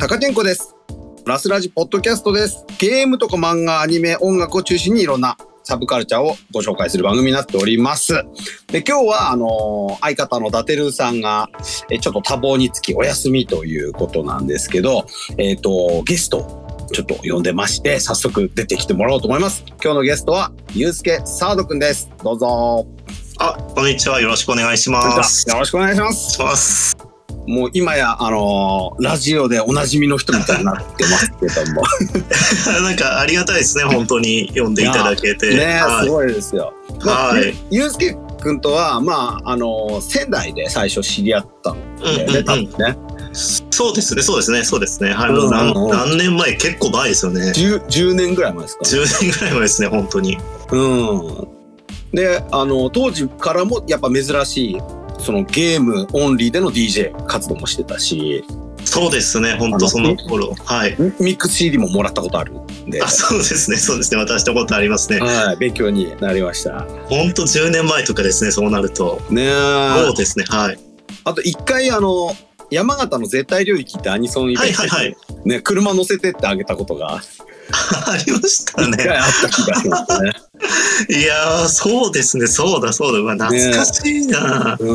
タカチェンコです。ラスラジポッドキャストです。ゲームとか漫画、アニメ、音楽を中心にいろんなサブカルチャーをご紹介する番組になっております。で、今日は、あのー相方のダテルーさんが、えちょっと多忙につきお休みということなんですけど、えっ、と、ゲストをちょっと呼んでまして、早速出てきてもらおうと思います。今日のゲストは、ゆうすけサードくんです。どうぞ。あ、こんにちは。よろしくお願いします。よろしくお願いします。もう今や、あのーラジオでおなじみの人みたいになってますけども。なんかありがたいですね。本当に読んでいただけて。ねえ、はいすごいですよ。まあはいゆゆうすけくんとは、まあ、あの、仙台で最初知り合ったので、ね、うんうんうん多分ね。そうですね。そうですね。そうですね。はい。うんう何何年前結構前ですよね。10, 10年ぐらい前ですか、10年ぐらい前ですね。本当に。うん。で、あの、当時からもやっぱ珍しい、そのゲームオンリーでの DJ 活動もしてたし、そうですね。本当その頃。はい。ミミックス CD ももらったことあるんであ、、そうですね。そうですね。渡したことありますね。はい、勉強になりました。本当10年前とかですね。そうなると。ねえ。そうですね。はい。あと一回あの、山形の絶対領域ってアニソンイベントに、はいはいはい。ね、車乗せてってあげたことが ありましたね。あった気がしますね。いやー、そうですね。そうだそうだ。うわ懐かしいな。うん、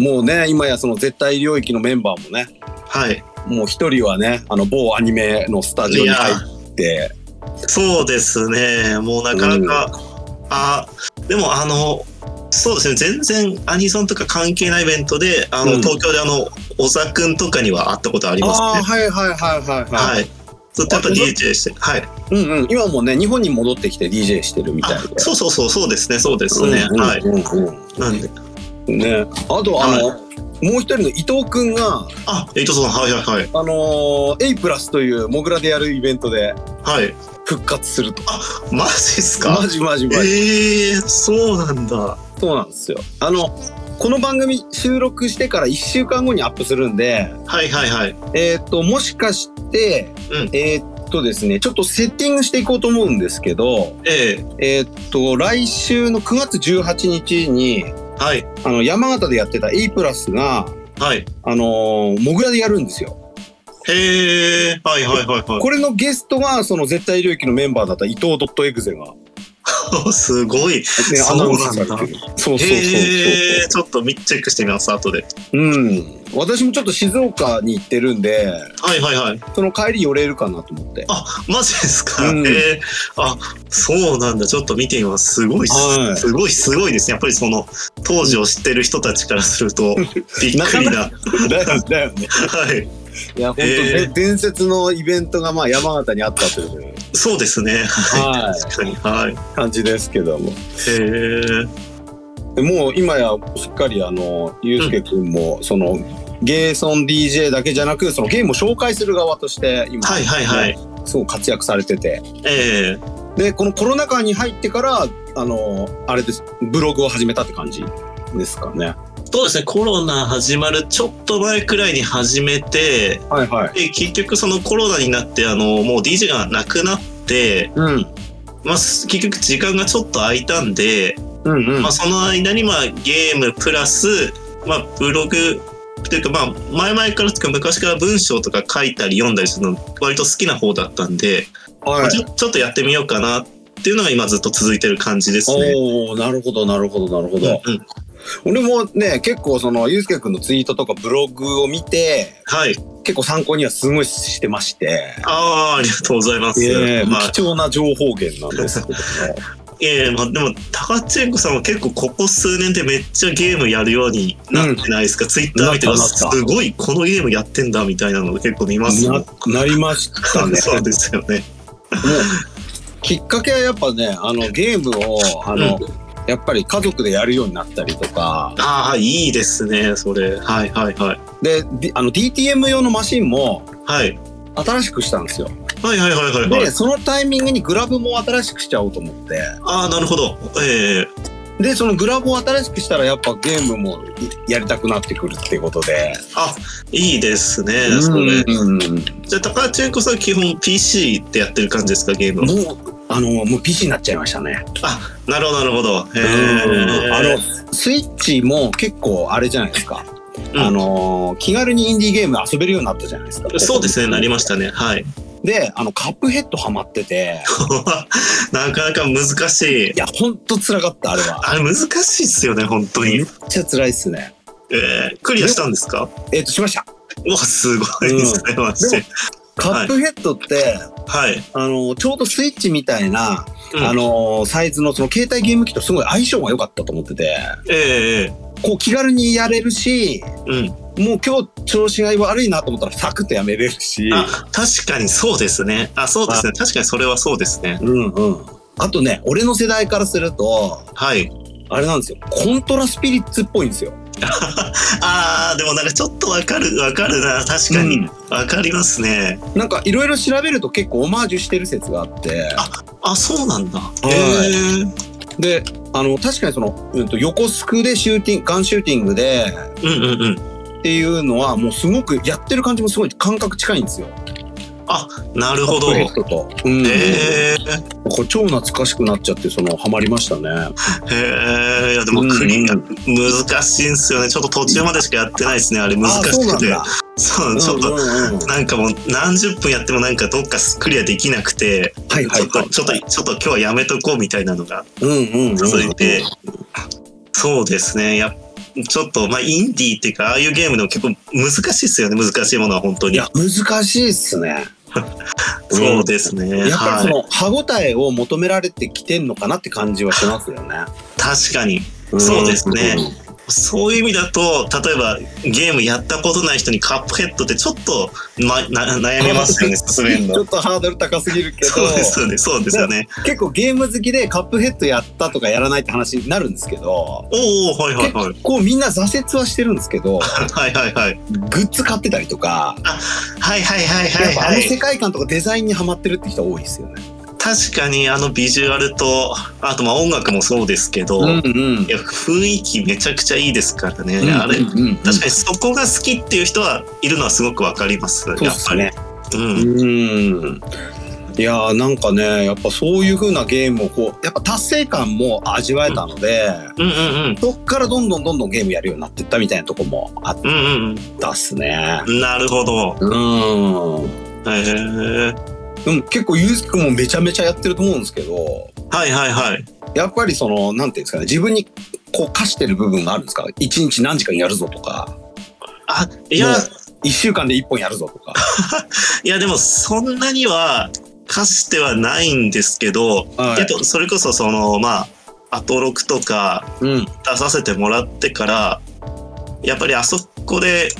もうね、今やその絶対領域のメンバーもね、はい。もう一人はね、あの某アニメのスタジオに入って、そうですね。もうなかなか、あ、でもあの、そうですね。全然アニソンとか関係ないイベントで、あの、うん東京であの、小沢くんとかには会ったことありますああ、ね。はいはいはいはいはい。はい。ずっとやっぱあ DJ して、はい。うんうん、今もね、日本に戻ってきて DJ してるみたい。そうそうそう、そうですね。そうですね。うんうんはい。なんで、ね、あとあの、もう一人の伊藤くんが、あ、伊藤さん、はいはいはい。あのー、A プラスというモグラでやるイベントではい。復活すると。マジっすか？マジマジマジ。ええー、そうなんだ。そうなんですよ。あの、この番組収録してから1週間後にアップするんで、はいはいはい。えーっと、もしかして、うんえーっとですね、ちょっとセッティングしていこうと思うんですけど、えええーっと、来週の9月18日に、はい。あの、山形でやってた A プラスが、はい。あのーモグラでやるんですよ。へえ、はいはいはいはい。これのゲストが、その絶対領域のメンバーだった伊藤ドットエグゼが、ね、すごい。アナウンスされてる。そうそうそうそう。へえ、ちょっと見チェックしてみます、後で。うん。私もちょっと静岡に行ってるんで、はいはいはい。その帰り寄れるかなと思って。あ、マジですか？うんへえ。あ、そうなんだ。ちょっと見てみます。すごいはいすごい、すごいですね。やっぱりその、当時を知ってる人たちからすると、びっくりな。だよね。はい。いや、本当、えー伝説のイベントがまあ山形にあったというそうですね。は確かに。はい。い感じですけども。へえ。でもう今やしっかりあの、ゆうすけくんも、その、ゲーソン DJ だけじゃなく、そのゲームを紹介する側として今、はいはいはい。すごく活躍されてて。ええで、このコロナ禍に入ってから、あの、あれです、ブログを始めたって感じですかね。そうですね。コロナ始まるちょっと前くらいに始めて、はいはい。で結局そのコロナになって、あの、もう DJ がなくなって、うん。まあ、結局時間がちょっと空いたんで、うんうん。まあ、その間にまあゲームプラス、まあ、ブログというかまあ前々からとか昔から文章とか書いたり読んだりするの割と好きな方だったんで、まはいあちょちょっとやってみようかなっていうのが今ずっと続いてる感じですね。おおなるほどなるほどなるほど。うんうん俺もね結構そのゆうすけくんのツイートとかブログを見てはい。結構参考にはすごいしてまして。ああ、ありがとうございます。ええまあ、貴重な情報源なんですけども。ええまあ、でも、タカチェンコさんは結構ここ数年でめっちゃゲームやるようになってないですか、ツイッター見てもなったなったすごいこのゲームやってんだみたいなの結構見ますもん。ななりましたね。そうですよね。もうきっかけはやっぱねあのゲームをあの、やっぱり家族でやるようになったりとかああ、いいですね、それ。はいはいはい。でであの DTM 用のマシンもはい。新しくしたんですよ。はいはいはいはい、はいで。そのタイミングにグラブも新しくしちゃおうと思ってああ、なるほど。ええでそのグラブを新しくしたらやっぱゲームもやりたくなってくるっていうことで。あ、いいですね、それ。うんじゃあ、高橋恵子さん基本 PC ってやってる感じですか、ゲームを。もうあのもう PC になっちゃいましたね。あ、なるほどなるほど。え。あのスイッチも結構あれじゃないですか。うんあのー気軽にインディーゲーム遊べるようになったじゃないですか。そうですね、なりましたね。はい。で、あの、カップヘッドハマってて、なかなか難しいい。や、ほんと辛かった、あれは。あれ難しいっすよね、本当にめっ。ちゃ辛いっすね。えー、クリアしたんですか？えっ、と、しました。うわ、すごいですね、マジで。カップヘッドって、はい。あの、ちょうどスイッチみたいな、うんあの、サイズのその携帯ゲーム機とすごい相性が良かったと思ってて、ええこう気軽にやれるし、うん。もう今日調子が悪いなと思ったらサクッとやめれるし、あ、確かにそうですね。あ、そうですね。確かにそれはそうですね。うんうん。あとね、俺の世代からすると、はい。あれなんですよ、コントラスピリッツっぽいんですよ。あー、でもなんかちょっとわかる、わかるな。確かに。わかりますね。なんかいろいろ調べると結構オマージュしてる説があって、あ、そうなんだ。いへえ。で、あの、確かにその、うん、と横スクでシューティング、ガンシューティングで、うんうんうん。っていうのはもうすごくやってる感じもすごい感覚近いんですよ。なるほど。ヘッドと。うん。え。これ超懐かしくなっちゃって、その、ハマりましたね。へえ。いや、でもクリア、うん難しいんですよね。ちょっと途中までしかやってないですね。あれ難あしくて。そうちょっと。なんかもう何十分やってもなんかどっかクリアできなくて、はいはいはい。ちょっと、ちょっと、ちょっと今日はやめとこうみたいなのがうんうんうん。続いて、そうですね。やちょっと、まあ、インディーっていうか、ああいうゲームでも結構難しいですよね。難しいものは本当に。いや、難しいっすね。そうですね。やっぱりそはい。の、歯応えを求められてきてんのかなって感じはしますよね。確かに。そうですねそういう意味だと、例えばゲームやったことない人にカップヘッドってちょっと、ま、な悩みますよね、進めるのちょ。っとハードル高すぎるけど、そうですよね。そうですよね。結構ゲーム好きでカップヘッドやったとかやらないって話になるんですけど、おおはいはいはい。こうみんな挫折はしてるんですけど、はいはいはい。グッズ買ってたりとか、はいはいはいはやっぱあの世いはい。界観とかデザインにハマってるって人多いですよね。確かにあのビジュアルと、あとまあ音楽もそうですけど、うんいや雰囲気めちゃくちゃいいですからね。うん。あれ、うんうん確かにそこが好きっていう人はいるのはすごくわかります。そうやっぱり。うん。うん。いやーなんかね、やっぱそういう風なゲームをこう、やっぱ達成感も味わえたので、うんうんそっからどんどんどんどんゲームやるようになってったみたいなとこもあっうん。うんたっすね。うん。なるほど。うん。へえ。でも結構ゆうすくんもめちゃめちゃやってると思うんですけど、はいはいはい。やっぱりその、なんていうんですかね、自分にこう課してる部分があるんですか？一日何時間やるぞとか、あ、いやもう、一週間で一本やるぞとか。いやでもそんなには課してはないんですけど、はいえっと、それこそその、まあ、アトロクとかうん。出させてもらってから、やっぱりあそこで、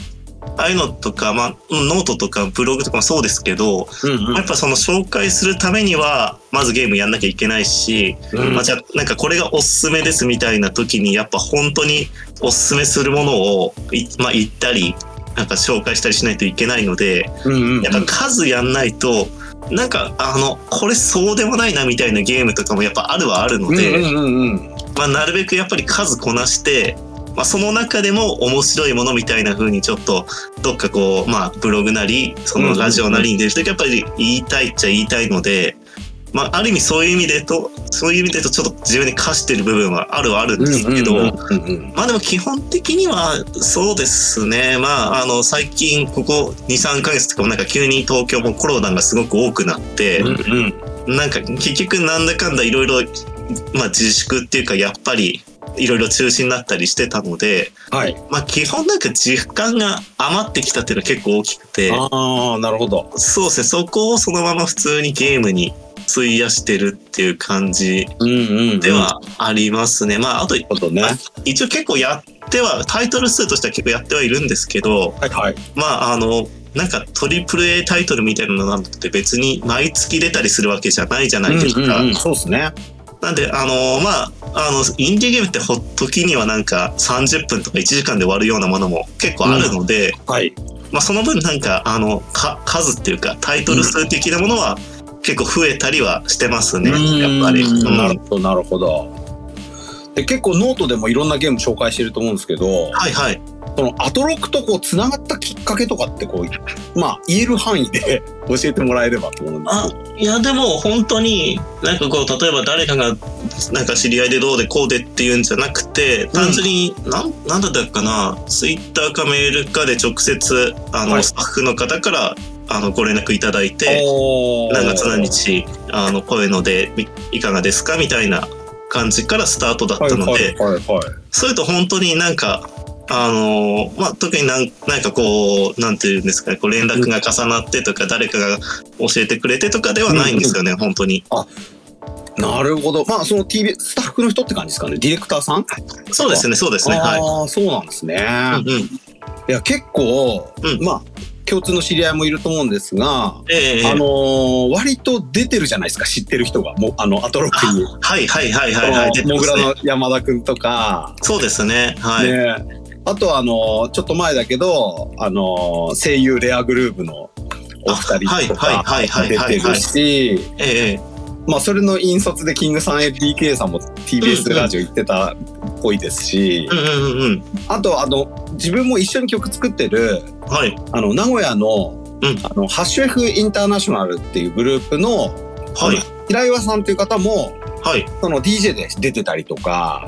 ああいうのとか、まあ、ノートとかブログとかもそうですけど、うんやっぱその紹介するためには、まずゲームやんなきゃいけないし、うん。まあ、じゃあなんかこれがおすすめですみたいな時に、やっぱ本当におすすめするものをい、まあ、言ったり、なんか紹介したりしないといけないので、うんうん。やっぱ数やんないと、なんかあの、これそうでもないなみたいなゲームとかもやっぱあるはあるので、うんうんうんうん。まあなるべくやっぱり数こなして、まあその中でも面白いものみたいな風にちょっとどっかこう、まあブログなり、そのラジオなりに出るときやっぱり言いたいっちゃ言いたいので、まあある意味そういう意味でと、そういう意味でとちょっと自分に課してる部分はあるはあるんですけど、まあでも基本的にはそうですね。まああの最近ここ2、3ヶ月とかもなんか急に東京もコロナがすごく多くなって、うんうん。なんか結局なんだかんだいろいろまあ自粛っていうかやっぱりいろいろ中止になったりしてたので、はい。まあ基本なんか時間が余ってきたっていうのは結構大きくて、ああ、なるほど。そうですね。そこをそのまま普通にゲームに費やしてるっていう感じうんうんうん。ではありますね。まああとなるほどね。は一応結構やってはタイトル数としては結構やってはいるんですけどいはい。まああのなんかトリプル A タイトルみたいなのなんて別に毎月出たりするわけじゃないじゃないですか。うんうんうん、そうですね。なんであのまああのインディーゲームってほっときにはなんか30分とか1時間で終わるようなものも結構あるので、はい。まあその分なんかあのか数っていうかタイトル数的なものは結構増えたりはしてますね、やっぱり。うんうんなるほど、なるほど。で結構ノートでもいろんなゲーム紹介してると思うんですけど、はいはい。そのアトロクとこう繋がったきっかけとかってこう、まあ言える範囲で 教えてもらえればと思うんですあ、いやでも本当に、なんかこう、例えば誰かが、なんか知り合いでどうでこうでっていうんじゃなくて、単純に、なん、なんだったかな、ツイッターかメールかで直接、あの、はい。スタッフの方から、あの、ご連絡いただいて、何月何日、あの、こういうので、みいかがですかみたいな感じからスタートだったので。それと本当になんか、あのまあ、特になんなんかこう、なんていうんですかね、こう連絡が重なってとか、誰かが教えてくれてとかではないんですよね、本当に。なるほど。まあその TV、スタッフの人って感じですかね。ディレクターさん？そうですね、そうですね、はい。ああ、そうなんですね。うんうん、いや、結構、うんまあ、共通の知り合いもいると思うんですが、ええあのー割と出てるじゃないですか、知ってる人が。もう、あの、アトロックに。はいはいはいはいはい。モグラの山田くんとか、そうですね、はい。ね、あとあのーちょっと前だけど、あのー声優レアグループのお二人とかあはいはいはい出てるし、ええまあそれの引率でキングさん DK さんも TBS ラジオ行ってたっぽいですし。あとあの、自分も一緒に曲作ってる、はい。あの、名古屋の、うんあの、ハッシュ F インターナショナルっていうグループの、はい。平岩さんという方も、はい。その DJ で出てたりとか、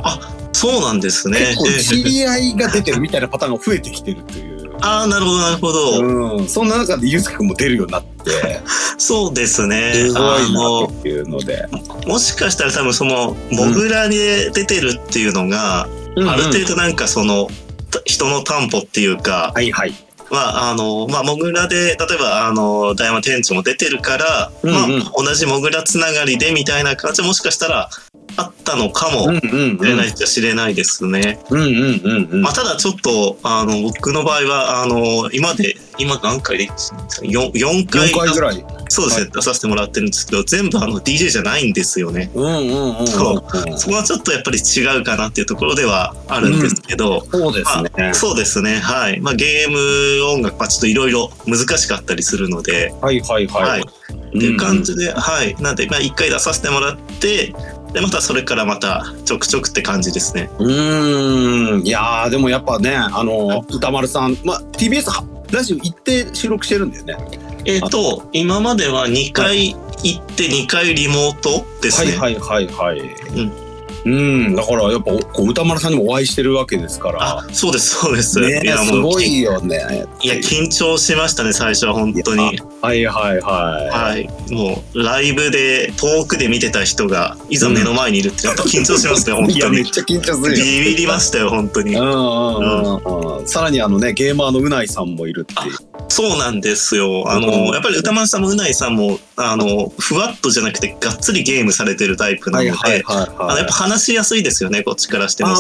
そうなんですね。結構え え知り合いが出てるみたいなパターンが増えてきてるという。ああ、なるほど、なるほど。うん、そんな中でゆうすけくんも出るようになって、そうですね。すごいなっていうので。もしかしたら多分その、モグラで出てるっていうのが、ある程度なんかその、た人の担保っていうか、はいはい。まあ、あの、まあ、モグラで、例えば、あの、大山店長も出てるから、うんうんまあ、同じモグラつながりでみたいな感じもしかしたらあったのかもしれないっちゃ知れないですね。うんうんうんうん。まあ、ただちょっと、あの、僕の場合は、あの、今で、今何回で ?4、4回4回ぐらい。そうですね、出させてもらってるんですけど、全部あの DJ じゃないんですよね。うんうんうんうん。そそこはちょっとやっぱり違うかなっていうところではあるんですけど、そうですね。そうですね、はい。まあ、ゲーム音楽はちょっといろいろ難しかったりするので、はいはいはい。はい。っていう感じで、はい。なんで、まあ、一回出させてもらって、で、またそれからまたちょくちょくって感じですね。うーん。いやー、でもやっぱね、あの、歌丸さん、まあ、TBS はラジオ行って収録してるんだよね。えっ、と、今までは2回行って2回リモートですね。はいはいはいはい。うんうん、だからやっぱこう歌丸さんにもお会いしてるわけですから。あ、そうです、そうです。ねいや、すもう、ごいよね。いや、緊張しましたね、最初は本当に。はいはいははい。もう、ライブで、遠くで見てた人が、いざ目の前にいるって、やっぱ緊張しますね、本い。いや、当に。めっちゃ緊張するよ。ビビりましたよ、本当にう。んうんうんうん。さらにあのね、ゲーマーのうないさんもいるっていう。そうなんですよ。あうんの、やっぱり歌丸さんもうないさんも、あの、ふわっとじゃなくて、がっつりゲームされてるタイプなので、はいはいはいあのはいやっぱ。話しやすいですよね、こっちからしても。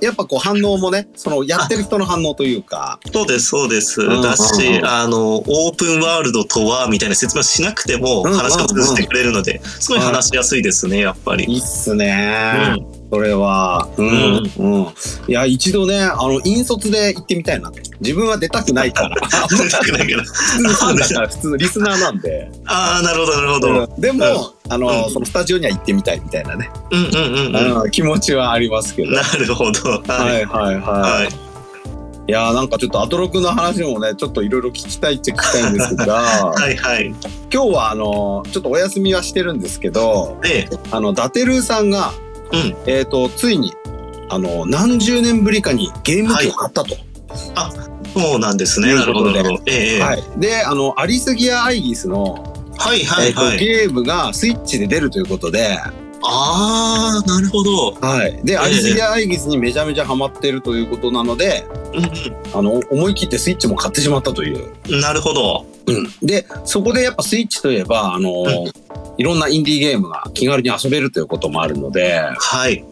やっぱこう反応もね、そのやってる人の反応というか。そうです、そうです。んうんうんだし、あの、オープンワールドとは、みたいな説明しなくても、うんうんうん話を通じてくれるので、すごい話しやすいですね、やっぱり。いいっすね。それは。うん。うん。いや、一度ね、あの、引率で行ってみたいな。自分は出たくないから。出たくないから、普通 のリスナーなんで。ああ、なるほど、なるほど。うんでも、あの、うんそのスタジオには行ってみたいみたいなね。うんうんうんうん。うん気持ちはありますけど。なるほど。ははい。いはいはい。はい。いやーなんかちょっとアトロクの話もね、ちょっといろいろ聞きたいっちゃ聞きたいんですが、はいはい。今日はあの、ちょっとお休みはしてるんですけど、で、あの、ダテルーさんが、うん。えっ、と、ついに、あの、何十年ぶりかにゲーム機を買ったと。そうなんですね。なるほど、ええはい。で、あの、アリスギア・アイギスの、はいはいはい。ゲームがスイッチで出るということで、ああ、なるほど。はい。で、えアリスギア・アイギスにめちゃめちゃハマってるということなので、うんあの、思い切ってスイッチも買ってしまったという。うん。なるほど。うん。で、そこでやっぱスイッチといえば、あの、うんいろんなインディーゲームが気軽に遊べるということもあるので、はい。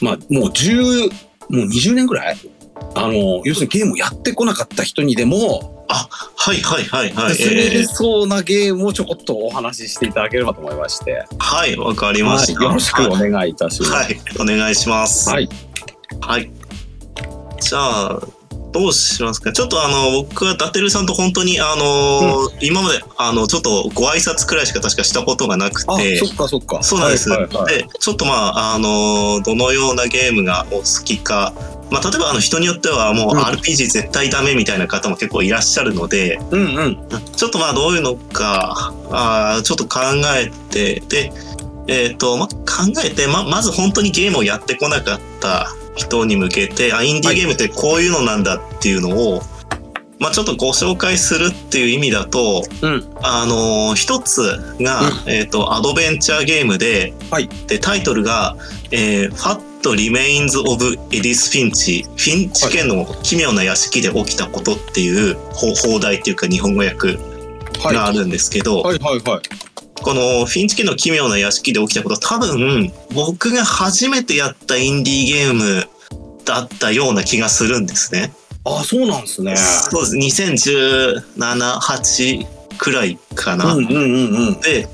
まあ、もう10、もう20年ぐらいあの、要するにゲームをやってこなかった人にでも、はいはいはいはい。進めれええそうなゲームをちょこっとお話ししていただければと思いまして、はい、わかりまはい、した。よろしくお願いいたします。はい、お願いします。はい。はい。じゃあ、どうしますか？ちょっとあの、僕はダテルさんと本当にあの、今まであの、ちょっとご挨拶くらいしか確かしたことがなくあ、てそ、っかそっか。そうなんです。はいはいはい。で、ちょっとまあ、あの、どのようなゲームがお好きか、まあ、例えばあの人によってはもううん。RPG 絶対ダメみたいな方も結構いらっしゃるので、うんうん。ちょっとまあどういうのか、あーちょっと考えて、で、えっ、と、まあ、考えて、ま、まず本当にゲームをやってこなかった人に向けて、あ、インディーゲームってこういうのなんだっていうのを、まあちょっとご紹介するっていう意味だと、うん。あのー一つが、えっ、と、アドベンチャーゲームで、はいで、タイトルが、えー、What Remains of Edith Finch フィンチ家の奇妙な屋敷で起きたことっていう放放題っていうか日本語訳はい。があるんですけど、はいはいはい。このフィンチ家の奇妙な屋敷で起きたこと多分僕が初めてやったインディーゲームだったような気がするんですね。あ、そうなんですね。そうです。2017、8くらいかな。うんうんうんうん。で、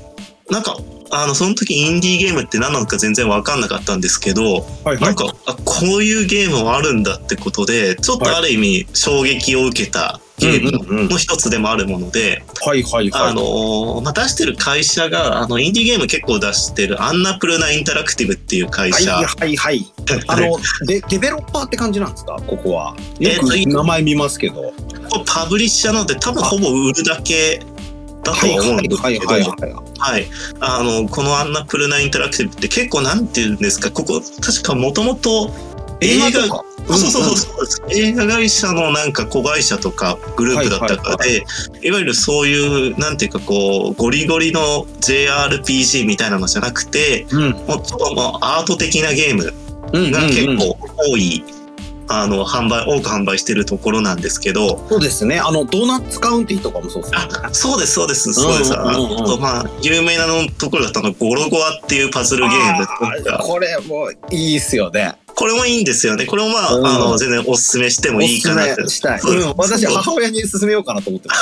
なんか、あの、その時インディーゲームって何なのか全然わかんなかったんですけど、はいはい。なんか、あこういうゲームもあるんだってことで、ちょっとある意味衝撃を受けたゲーうんうんうんムの一つでもあるもので、はいはいはい。あのーまあ、出してる会社が、あの、インディーゲーム結構出してるアンナプルナインタラクティブっていう会はい社。はいはい。あの、で、デベロッパーって感じなんですか？ここは。よく名前見ますけど。これパブリッシャーなので多分ほぼ売るだけだとは思うんですけど、はいはいはいはい。はい。あの、このアンナプルナインタラクティブって結構なんて言うんですか、ここ確かもともと映画。そうそうそうそう映画会社のなんか子会社とかグループだったかで、いわゆるそういう、なんていうかこう、ゴリゴリの JRPG みたいなのじゃなくて、うん。うんもうちょっともうアート的なゲームうんが結うん。構多い、あの、販売、多く販売してるところなんですけど、そうですね。あの、ドーナツカウンティとかもそうですね。あ、そうです、そうです、そうです。あと、まあ、有名なのところだったのが、ゴロゴアっていうパズルゲームこれもういいっすよね。これもいいんですよね。これもまあ、うんあの、全然おすすめしてもいいかなっておすすめしたい。そううん。私、母親に勧めようかなと思ってま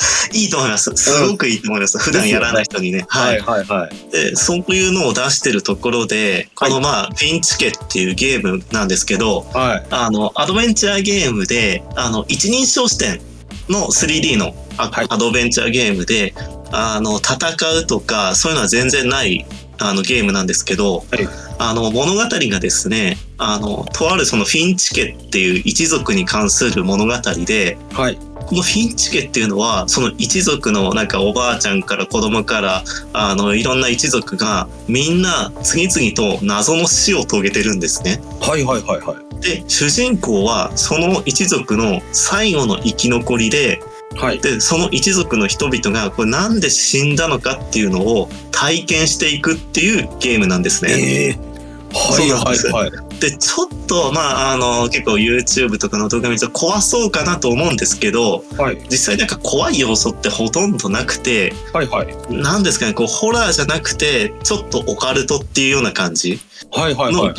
す。いいと思います。すごくいいと思います。普段やらない人にね。ははいい。はいはい。で、そういうのを出してるところで、このまあ、フィンチケっていうゲームなんですけど、はい。あの、アドベンチャーゲームで、あの、一人称視点の 3D のアドベンチャーゲームで、あの、戦うとか、そういうのは全然ない、あの、ゲームなんですけど、はいあの、物語がですね、あの、とあるそのフィンチ家っていう一族に関する物語で、はい。このフィンチ家っていうのは、その一族のなんかおばあちゃんから子供から、あの、いろんな一族がみんな次々と謎の死を遂げてるんですね。はいはいはいはい。で、主人公はその一族の最後の生き残りで、はい。で、その一族の人々がこれなんで死んだのかっていうのを体験していくっていうゲームなんですね。ええはいはいはい。で、ちょっと、まあ、あの、結構 YouTube とかの動画見ると怖そうかなと思うんですけど、はい実際なんか怖い要素ってほとんどなくて、はいはい。なんですかね、こう、ホラーじゃなくて、ちょっとオカルトっていうような感じはいはいはい。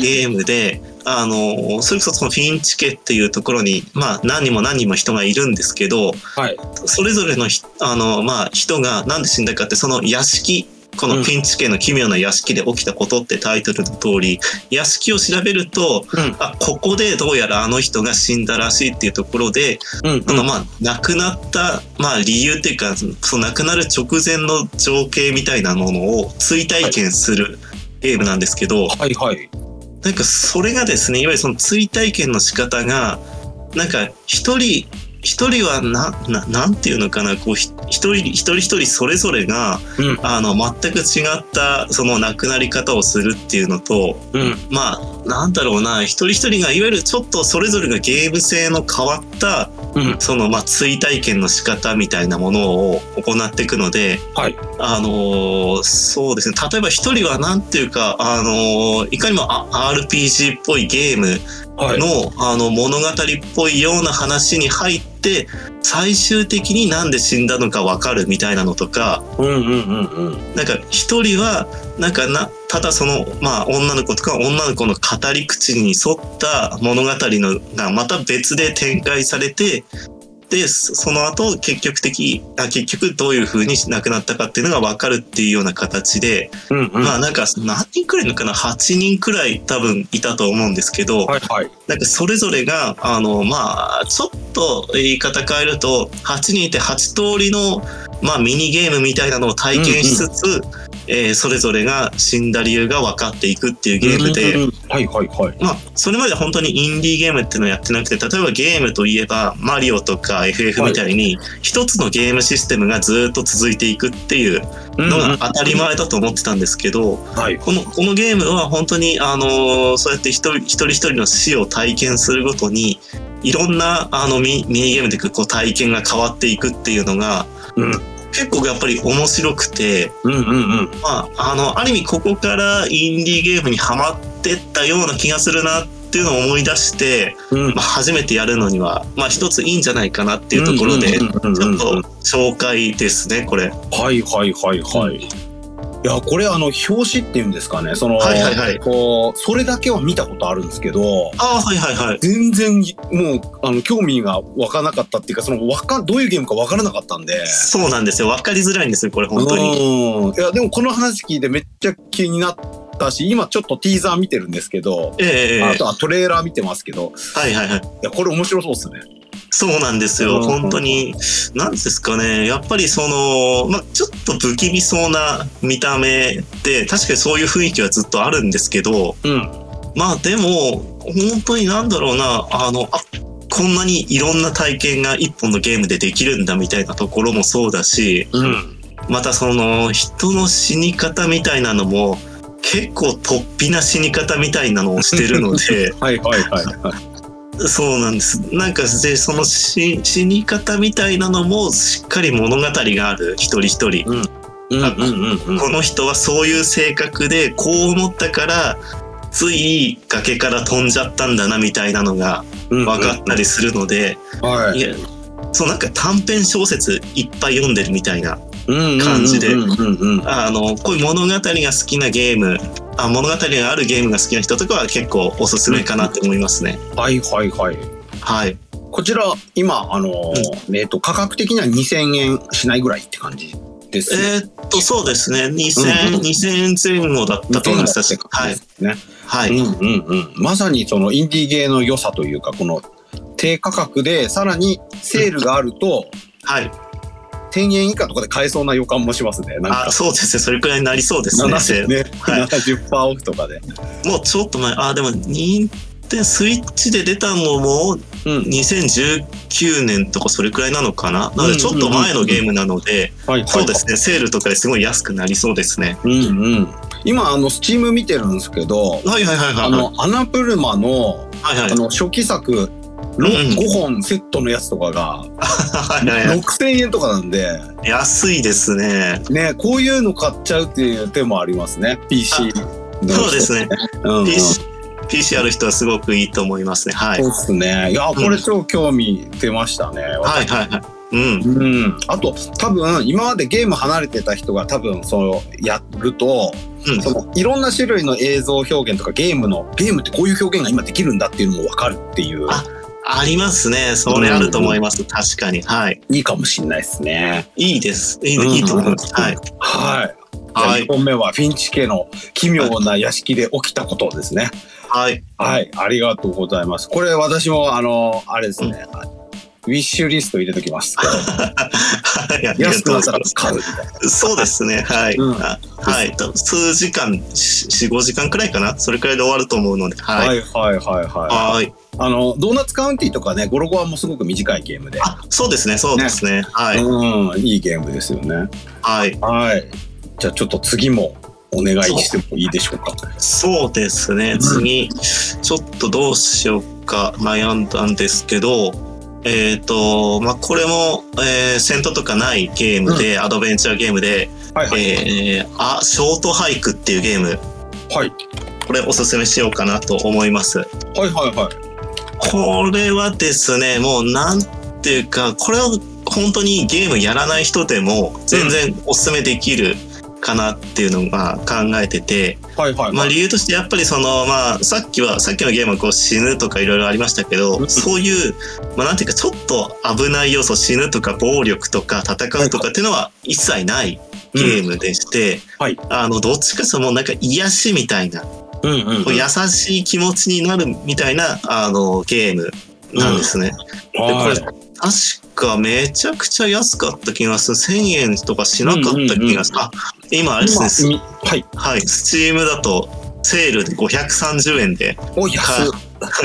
あの、それこそそのフィンチ家っていうところに、まあ、何人も何人も人がいるんですけど、はい。それぞれのひあの、まあ、人がなんで死んだかって、その屋敷、このフィンチ家の奇妙な屋敷で起きたことってタイトルの通り、屋敷を調べると、うん。あ、ここでどうやらあの人が死んだらしいっていうところで、うん。そのまあ、亡くなった、まあ理由っていうか、その亡くなる直前の情景みたいなものを追体験するゲームなんですけど、はいはい。なんかそれがですね、いわゆるその追体験の仕方が、なんか一人、一人はな、な、なんていうのかな、こう、ひ一人、一人一人それぞれが、うん。あの、全く違った、その亡くなり方をするっていうのと、うん。まあ、なんだろうな、一人一人が、いわゆるちょっとそれぞれがゲーム性の変わった、うん。その、まあ、追体験の仕方みたいなものを行っていくので、はい。あのーそうですね。例えば一人はなんていうか、あのーいかにもあ RPG っぽいゲームはい。の、あの、物語っぽいような話に入って、最終的になんで死んだのかわかるみたいなのとか、うんうんうんうん。なんか一人は、なんかな、ただその、まあ女の子とか女の子の語り口に沿った物語のがまた別で展開されて、で、そその後結局的、あ結局どういう風に亡くなったかっていうのが分かるっていうような形で、うんうん。まあなんか何人くらいのかな ?8 人くらい多分いたと思うんですけど、はいはい。なんかそれぞれが、あの、まあ、ちょっと言い方変えると、8人いて8通りの、まあ、ミニゲームみたいなのを体験しつつ、えーそれぞれが死んだ理由が分かっていくっていうゲームで、うんはいはいはい。まあ、それまで本当にインディーゲームっていうのをやってなくて、例えばゲームといえば、マリオとか FF みたいに、一つのゲームシステムがずっと続いていくっていうのが当たり前だと思ってたんですけど、はい。この、このゲームは本当に、あのーそうやって一人一人一人の死を体験するごとに、いろんな、あの、ミミニゲームでこう体験が変わっていくっていうのが、うん結構やっぱり面白くて、うんうんうん。まあ、あの、ある意味ここからインディーゲームにはまってったような気がするなっていうのを思い出して、うんまあ、初めてやるのには、まあ一ついいんじゃないかなっていうところで、ちうんうんうんうんょっと紹介ですね、これ。はいはいはいはい。いや、これあの、表紙っていうんですかね。その、はいはいはいこう、それだけは見たことあるんですけど、ああ、はいはいはい。全然、もう、あの、興味が湧かなかったっていうか、その、わか、どういうゲームかわからなかったんで。そうなんですよ。わかりづらいんですよ、これ本当に。うん。いや、でもこの話聞いてめっちゃ気になったし、今ちょっとティーザー見てるんですけど、ええええあとはトレーラー見てますけど、はいはいはい。いや、これ面白そうっすね。そうなんですよ。うん本当に、なんですかね。やっぱりその、まあちょっと不気味そうな見た目で、確かにそういう雰囲気はずっとあるんですけど、うん。まあでも、本当になんだろうな、あの、あこんなにいろんな体験が一本のゲームでできるんだみたいなところもそうだし、うん。またその人の死に方みたいなのも結構突飛な死に方みたいなのをしてるので、はいはいはいはい。そうなんです。なんかでその死死に方みたいなのもしっかり物語がある一人一人。うん。この人はそういう性格でこう思ったからつい崖から飛んじゃったんだなみたいなのが分かったりするので、はいい。やそうなんか短編小説いっぱい読んでるみたいな感感じで。あのこういう物語が好きなゲームあ物語があるゲームが好きな人とかは結構おすすめかなって思いますね。はいはいはい。はい。こちら、今、あのー、えっと、価格的には2000円しないぐらいって感じです。えーっとそうですねうん2000うん2000前後だったと思います確かはいね。はい、うんうんうん。まさにそのインディーゲーの良さというか、この低価格でさらにセールがあると、はい1000円以下とかで買えそうな予感もしますね。あ。そうですねそれくらいになりそうですね70ね、はい70%オフとかで。もうちょっと前あでも任天スイッチで出たのも。2019年とかそれくらいなのかななのでちょっと前のゲームなので、そうですねセールとかですごい安くなりそうですねうんうん。今、あの、スチーム見てるんですけど、はいはいはいはいあの、アナプルマの、はいはいあの、初期作、5本セットのやつとかが、はいはい。はい6000円とかなんで、安いですね。ね、こういうの買っちゃうっていう手もありますね。PC そうですね。うんうん、PC, PC ある人はすごくいいと思いますね。はい。そうですね。いや、これ超興味出ましたね。はいはいはい。うん。うん。あと、多分、今までゲーム離れてた人が多分、その、やると、うん。その、いろんな種類の映像表現とかゲームの、ゲームってこういう表現が今できるんだっていうのもわかるっていう、あありますね。それあると思います、確かに。はい。いいかもしれないですね。いいです。いい,、うんいいと思います。はい。はい。は1本目はフィンチ家の奇妙な屋敷で起きたことですね。はい。はい、ありがとうございます。これ私もあの、あれですね、ウィッシュリスト入れ ときます。はい安くなったら買うみたいな。そうですね。はい、うん。あはい。と数時間45時間くらいかな？それくらいで終わると思うので。ははいいはいはいはい。はい。あの、ドーナツカウンティとかね、ゴロゴアもすごく短いゲームで。あそうですねそうですね。はい、うん、いいゲームですよね。はい。はい。じゃあちょっと次もお願いしてもいいでしょうか。そうですね。次、ちょっとどうしようか悩んだんですけど、えっ、と、まあ、これも、えー戦闘とかないゲームで、アドベンチャーゲームで、はいはい。えーあ、ショートハイクっていうゲーム、はい。これおすすめしようかなと思います。はいはいはい。これはですね、もうなんていうか、これは本当にゲームやらない人でも全然おすすめできるかなっていうのが考えてて、はいはいまあはい。理由としてやっぱりそのまあさっきはさっきのゲームはこう死ぬとかいろいろありましたけど、うんそういうまあなんていうかちょっと危ない要素死ぬとか暴力とか戦うとかっていうのは一切ないゲームでして、はいあのどっちかというともうなんか癒しみたいな、うんうんうん。優しい気持ちになるみたいなあのゲームなんですね。でこれはい確かめちゃくちゃ安かった気がする。1000円とかしなかった気がする。あ、今あれですね。はい。はい。スチームだとセールで530円で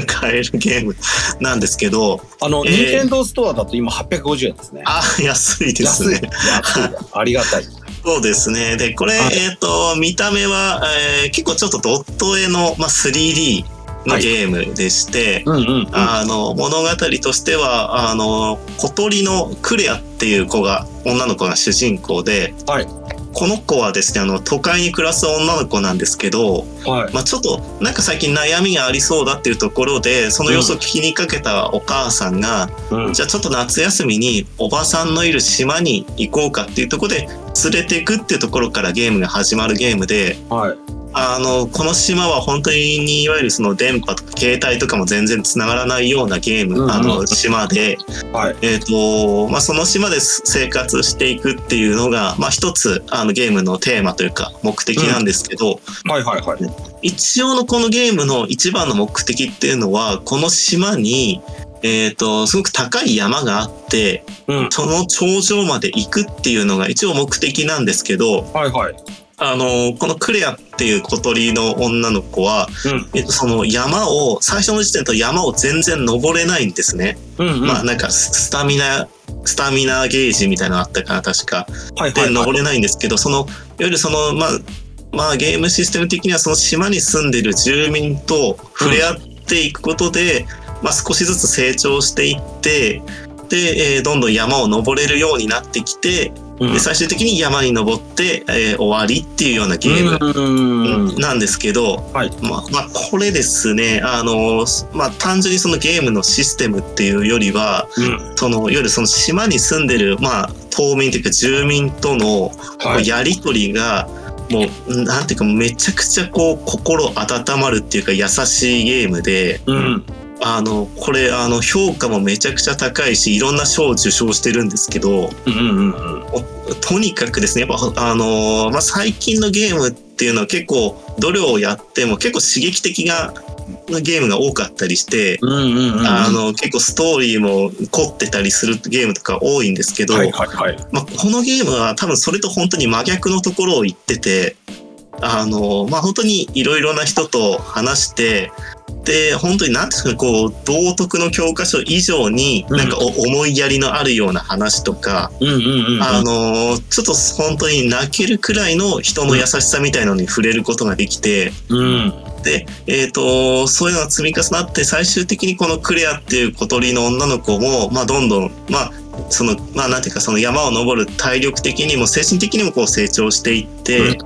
買えるゲームなんですけど。あの、えーニンテンドーストアだと今850円ですね。あ、安いです安い。ね。安い。ありがたい。そうですね。で、これ、はいえっ、と、見た目は、えー結構ちょっとドット絵の、まあ、3D のゲームでして、うんうん。あの、物語としては、あの、小鳥のクレアっていう子が、女の子が主人公で、はいこの子はですね、あの、都会に暮らす女の子なんですけど、はい。まあ、ちょっと、なんか最近悩みがありそうだっていうところで、その様子を聞きにかけたお母さんが、うんじゃあちょっと夏休みにおばさんのいる島に行こうかっていうところで連れていくっていうところからゲームが始まるゲームで、はい。あの、この島は本当にいわゆるその電波とか携帯とかも全然繋がらないようなゲーム、うんうんあの、島で、はい。えっ、と、まあ、その島で生活していくっていうのが、まあ、一つ、あの、ゲームのテーマというか目的なんですけど、はいはいはい。一応のこのゲームの一番の目的っていうのは、この島に、えっ、と、すごく高い山があって、うん。その頂上まで行くっていうのが一応目的なんですけど、はいはい。あの、このクレアっていう小鳥の女の子は、うん。えっと、その山を、最初の時点と山を全然登れないんですね。うんうん。まあなんかススタミナ、スタミナゲージみたいなのあったかな、確か。で、はいはいはい。登れないんですけど、その、いわゆるその、まあ、まあゲームシステム的にはその島に住んでる住民と触れ合っていくことで、まあ少しずつ成長していって、で、えーどんどん山を登れるようになってきて、うんで最終的に山に登って、えー終わりっていうようなゲームうん。なんですけど、はいまあ、まあ、これですね、あの、まあ、単純にそのゲームのシステムっていうよりは、うん。その、いわゆるその島に住んでる、まあ、島民というか住民との、はい。やりとりが、もう、なんていうか、めちゃくちゃこう、心温まるっていうか、優しいゲームで、うん。あの、これ、あの、評価もめちゃくちゃ高いし、いろんな賞を受賞してるんですけど、うんうんうん。とにかくですね、やっぱ、あのーまあ、最近のゲームっていうのは結構、どれをやっても結構刺激的なゲームが多かったりして、うんうんうん。あの、結構ストーリーも凝ってたりするゲームとか多いんですけど、はいはいはい。まあ、このゲームは多分それと本当に真逆のところを言ってて、あの、まあ、本当にいろいろな人と話して、で、本当になんていうんですかね、こう、道徳の教科書以上に、うんなんかお思いやりのあるような話とか。あのちょっと本当に泣けるくらいの人の優しさみたいなのに触れることができて、うん。で、えっ、と、そういうのが積み重なって、最終的にこのクレアっていう小鳥の女の子も、まあ、どんどん、まあ、その、まあ、なんていうか、その山を登る体力的にも精神的にもこう成長していって。で、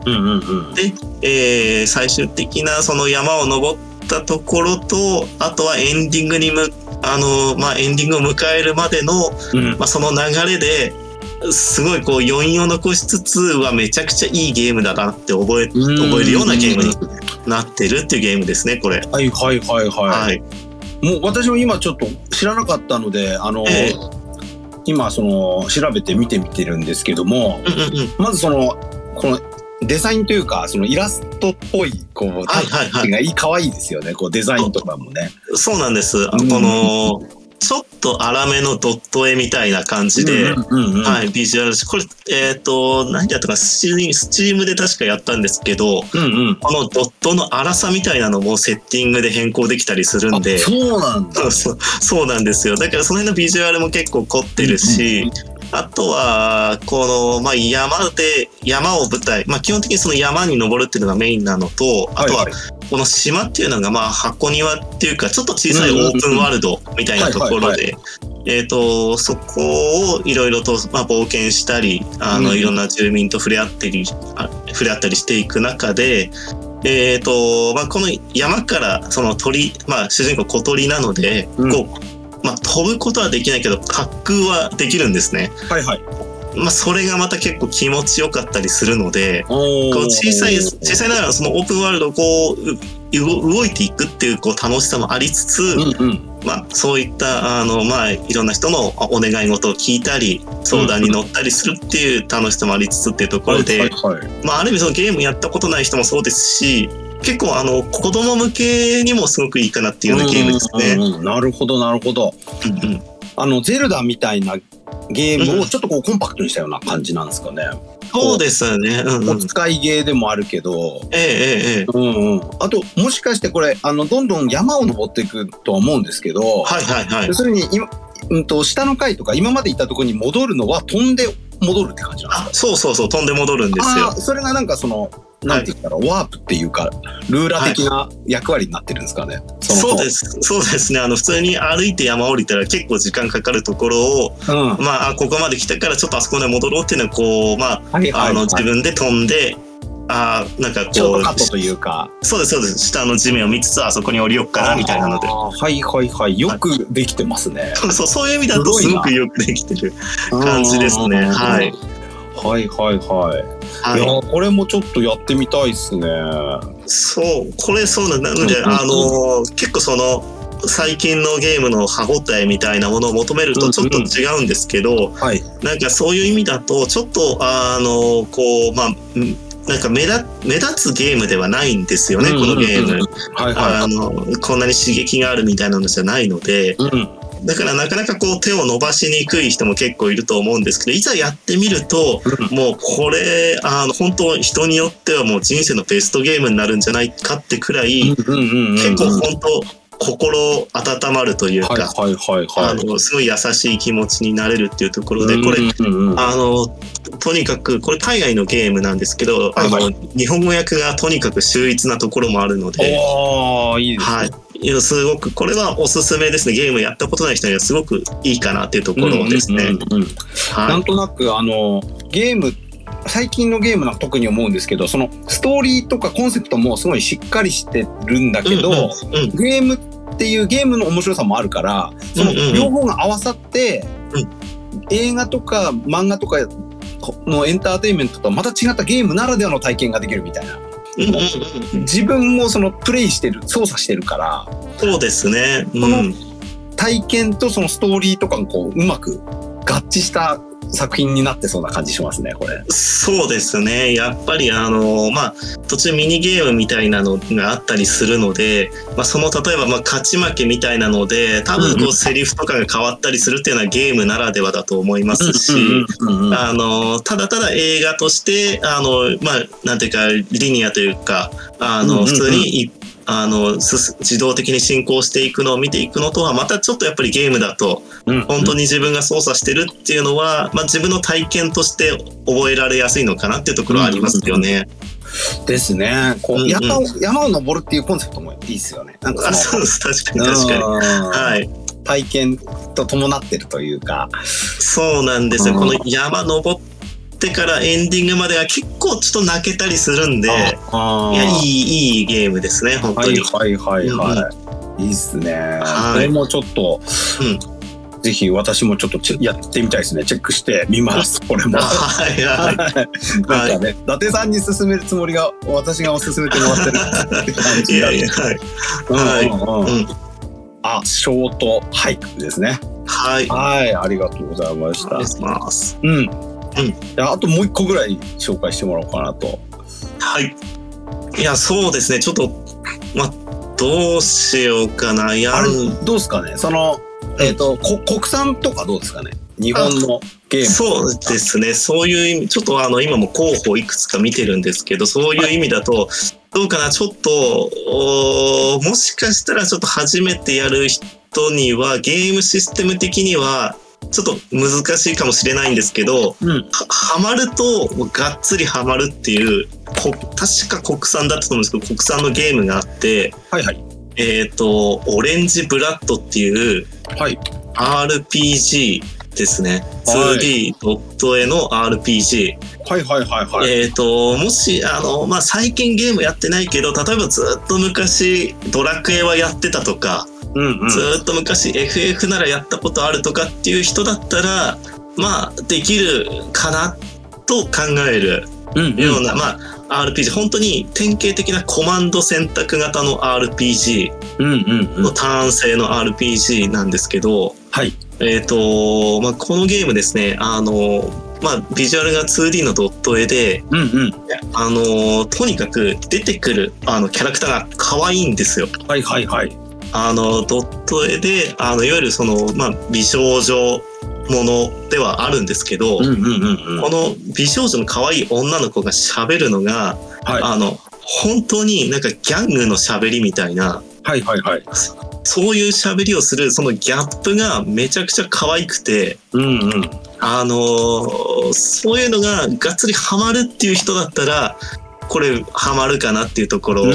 えー最終的なその山を登ったところと、あとはエンディングにむ、あの、まあ、エンディングを迎えるまでの、うん。まあ、その流れですごいこう余韻を残しつつはめちゃくちゃいいゲームだなって覚え覚えるようなゲームになってるっていうゲームですねこれ。はいはいはいは。はいい。もう私も今ちょっと知らなかったので、あの、ええ今その調べて見てみてるんですけども、うんうんうん。まずその、このデザインというか、そのイラストっぽい、こう、はいはいはい。がいい、可愛いですよね。こうデザインとかもね。そうなんです。こうんのちょっと粗めのドット絵みたいな感じで。うんうんうん。はい、ビジュアルですこれ、えっ、と、何やったか、スチームスチームで確かやったんですけど、うんうん。このドットの粗さみたいなのもセッティングで変更できたりするんで、あそうなんだ。そうなんですよ。だからその辺のビジュアルも結構凝ってるし、あとは、この、まあ、山で、山を舞台、まあ、基本的にその山に登るっていうのがメインなのと、あとは、この島っていうのが、まあ、箱庭っていうか、ちょっと小さいオープンワールドみたいなところで、えっ、と、そこをいろいろと、まあ、冒険したり、あの、うん。いろんな住民と触れ合ったり、あ触れ合ったりしていく中で、えっ、と、まあ、この山から、その鳥、まあ、主人公小鳥なので、うん。こう、まあ、飛ぶことはできないけど、滑空はできるんですね。はいはい。まあ、それがまた結構気持ちよかったりするので、こう小さい、小さいながらそのオープンワールドをこう、う動動いていくっていうこう楽しさもありつつ、うんうん。まあ、そういった、あの、まあ、いろんな人のお願い事を聞いたり、相談に乗ったりするっていう楽しさもありつつっていうところで。まあ、ある意味そのゲームやったことない人もそうですし、結構あの、子供向けにもすごくいいかなっていうようなゲームですね。うんうんうんなるほどなるほど。うんうんあのゼルダみたいなゲームをちょっとこうコンパクトにしたような感じなんですかね。そうですね。うんうん。お使いゲーでもあるけど、ええええええ。うんうん。あと、もしかしてこれ、あの、どんどん山を登っていくとは思うんですけど、はいはいはい要。するに今、うんと、下の階とか今まで行ったところに戻るのは飛んで戻るって感じなんですか？あ、そうそうそう、飛んで戻るんですよそれがなんかその、なんて言ったら、ワープっていうか、ルーラー的な役割になってるんですかね。のそうです。そうですね。あの、普通に歩いて山降りたら結構時間かかるところを、うん。はまあ、あここまで来たからちょっとあそこまで戻ろうっていうのは、こう、まあ、いはい、あの、はい。自分で飛んで、あーなんかこう、トカットというか。そうです、そうです。下の地面を見つつ、あそこに降りよっかな、みたいなので。はいはいはい。よくできてますね。そう、そういう意味だとすごくよくできてる感じですね。うんはい。。はいはいはい。はいや、これもちょっとやってみたいですね。そう、これそうなので、うんうんうんあの、結構その、最近のゲームの歯応えみたいなものを求めるとちょっと違うんですけど、はい。なんかそういう意味だと、ちょっと、あの、こう、まあ、んなんか目立目立つゲームではないんですよね、このゲーム。こんなに刺激があるみたいなのじゃないので、い。うん。だからなかなかこう手を伸ばしにくい人も結構いると思うんですけど、いざやってみると、もうこれ、あの、本当人によってはもう人生のベストゲームになるんじゃないかってくらい。結構本当心温まるというか、はいはいはいはい。あの、すごい優しい気持ちになれるっていうところで、これ、あの、とにかく、これ海外のゲームなんですけど、あはいの、日本語訳がとにかく秀逸なところもあるので、いいですね。はい。すごく、これはおすすめですね。ゲームやったことない人にはすごくいいかなっていうところですね。なはんとなくあのゲーム最近のゲームなんか特に思うんですけどそのストーリーとかコンセプトもすごいしっかりしてるんだい。けど、うんうんうんゲームっていうゲームの面白さもあるからその両方が合わさって、う映画とか漫画とかのエンターテインメントとはまた違ったゲームならではの体験ができるみたいな自分もそのプレイしてる操作してるからそうですね。うこのん。体験とそのストーリーとかがこううまく合致した作品になってそうな感じしますねこれ。そうですね。やっぱりあの、まあ、途中ミニゲームみたいなのがあったりするので、まあ、その例えばまあ勝ち負けみたいなので、多分こうセリフとかが変わったりするっていうのはゲームならではだと思いますし、あの、ただただ映画として、あの、まあ、なんていうか、リニアというか、あの、普通にい、あの、自動的に進行していくのを見ていくのとは、またちょっとやっぱりゲームだと、うん本当に自分が操作してるっていうのは、まあ、自分の体験として覚えられやすいのかなっていうところはありますよね。ですね。こう、うんうん山を山を登るっていうコンセプトもいいですよね。なんかあそうです。確かに確かに。ははい。体験と伴ってるというか。そうなんですよ。うんこの山登ってからエンディングまでは結構ちょっと泣けたりするんで、あいや、いい、いいゲームですね、本当に。はいはいはいはい。いいっすね。はいこれもちょっと、うんぜひ私もちょっとちやってみたいですね。チェックしてみます。これも。はいはい。なんかね、伊達さんに勧めるつもりが私がお勧めてもらってるって感 いじがやいや、はい。うんはいうんうんうんあ、ショートハイクですね。はい。はい、ありがとうございましたお願い。します。うん。いやあともう一個ぐらい紹介してもらおうかなと。はい。いや、そうですね。ちょっと、まあ、どうしようかな。やあれん、どうですかね？その、えっ、と、こ国産とかどうですかね？日本のゲーム。そうですね。そういう意味、ちょっとあの、今も候補いくつか見てるんですけど、そういう意味だと、どうかな、ちょっと、もしかしたらちょっと初めてやる人には、ゲームシステム的には、ちょっと難しいかもしれないんですけど、うん。はハマると、がっつりハマるっていう、こ確か国産だったと思うんですけど、国産のゲームがあって、はいはい。えっ、と、オレンジブラッドっていうはい。ですね。はい 2D ドット絵の RPG。はいはいはいはい。えっ、と、もし、あの、まあ、最近ゲームやってないけど、例えばずっと昔、ドラクエはやってたとか、うんうん。ずっと昔 FF ならやったことあるとかっていう人だったら、まあ、できるかなと考えるうんような、まあ、RPG、本当に典型的なコマンド選択型の RPG うんうんうんの。ターン制の RPG なんですけど、はい。えっ、と、まあ、このゲームですね、あの、まあ、ビジュアルが 2D のドット絵で、うんうん。あの、とにかく出てくるあのキャラクターが可愛いんですよ。はいはいはい。あの、ドット絵で、あの、いわゆるその、まあ、美少女ものではあるんですけど、うんうんうんうん。この美少女の可愛い女の子が喋るのが、はいあの、本当になんかギャングの喋りみたいな、はいはいはい。そういう喋りをするそのギャップがめちゃくちゃ可愛くて、うんうん。あのーそういうのががっつりハマるっていう人だったら、これハマるかなっていうところの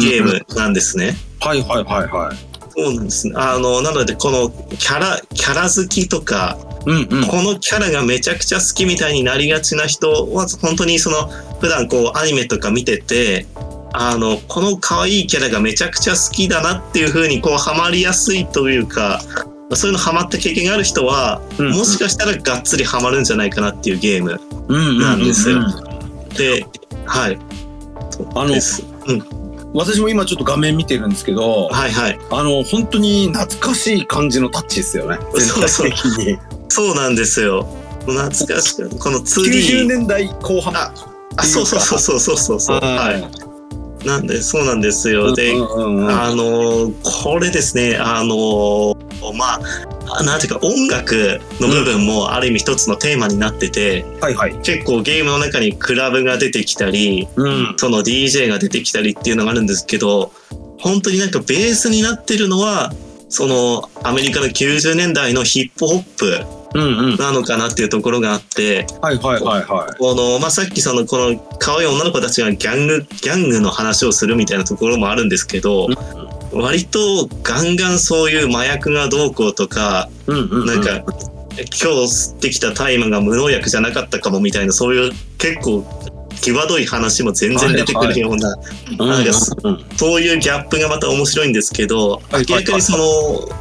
ゲームなんですね。はいはいはいはい。そうなんですね。あの、なのでこのキャラ、キャラ好きとか、うんうん。このキャラがめちゃくちゃ好きみたいになりがちな人は本当にその普段こうアニメとか見ててあのこの可愛いキャラがめちゃくちゃ好きだなっていう風にこうハマりやすいというかそういうのハマった経験がある人はうんうん。もしかしたらがっつりハマるんじゃないかなっていうゲームうんうんうんなんですよ。ではい。あのです。私も今ちょっと画面見てるんですけど、はいはい。あの、本当に懐かしい感じのタッチですよね。全体的に。そうなんですよ。懐かしくこの90 2D 年代後半。ああそうそうそうそうそうそう。そうはいなんでそうなんですよでうんうんうんあのーこれですね、あのーまあ、なんていうか音楽の部分もある意味一つのテーマになってて、はいはい。結構ゲームの中にクラブが出てきたり、うん。その DJ が出てきたりっていうのがあるんですけど、本当になんかベースになってるのは、そのアメリカの90年代のヒップホップうんうん。なのかなっていうところがあって、はいはいはいはい。この、まあ、さっきその、この可愛い女の子たちがギャング、ギャングの話をするみたいなところもあるんですけど、割とガンガンそういう麻薬がどうこうとか、うんうんうん。なんか、今日吸ってきた大麻が無農薬じゃなかったかもみたいな、そういう結構、際どい話も全然出てくるような、うん、なんかうんそういうギャップがまた面白いんですけど、はい。明らかにその、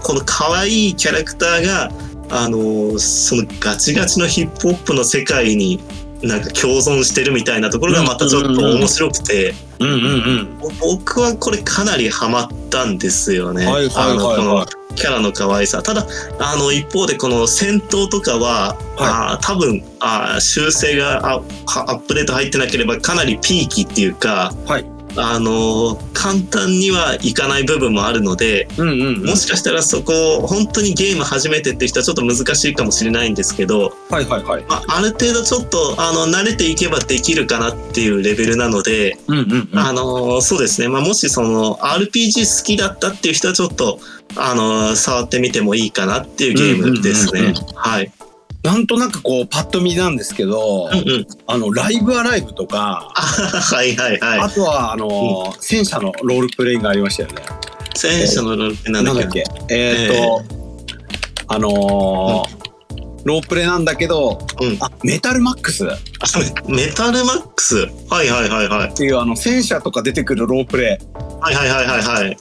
この可愛いキャラクターが、あの、そのガチガチのヒップホップの世界になんか共存してるみたいなところがまたちょっと面白くて、うんうんうん。僕はこれかなりハマったんですよね。はいはいはいはいあのこのキャラの可愛さ。ただ、あの、一方でこの戦闘とかは、あー多分あー修正があはアップデート入ってなければかなりピーキっていうか、はいあの簡単にはいかない部分もあるので、うんうんうん。もしかしたらそこ本当にゲーム初めてっていう人はちょっと難しいかもしれないんですけど、はいはいはい。まあ、ある程度ちょっとあの慣れていけばできるかなっていうレベルなので、うんうんうん。あのそうですね、まあ、もしその RPG 好きだったっていう人はちょっとあの触ってみてもいいかなっていうゲームですうんうんうんね。はい。なんとなくこう、パッと見なんですけど、うんうん。あの、ライブアライブとか、あはいはいはあとは、あの、戦車のロールプレインがありましたよね。い。戦車のロールってなんだっけ？えーっと、あのーロープレなんだけど、うんあ、メタルマックス？メタルマックス？はいはいはいはい。ていうあの、戦車とか出てくるロープレはいはいはいはいはい。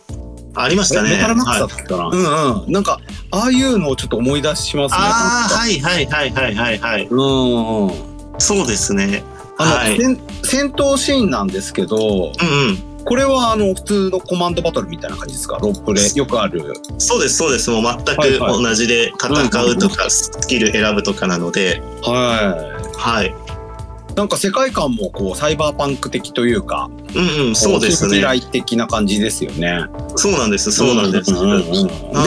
ありましたね。メタルマックスだはいったっけかな、うんうん。なんか、ああいうのをちょっと思い出しますね。ああ、はいはいはいはいはいはい。うんうん。そうですね。あの、はい。戦戦闘シーンなんですけど、うんこれはあの普通のコマンドバトルみたいな感じですか？ロープレよくある。うん。そうですそうです。もう全はいはいく同じで戦うとかスキル選ぶとかなので、ははい。い。なんか世界観もこうサイバーパンク的というか、うんうん、そうですね。近未来的な感じですよね。そうなんです、そうなんです。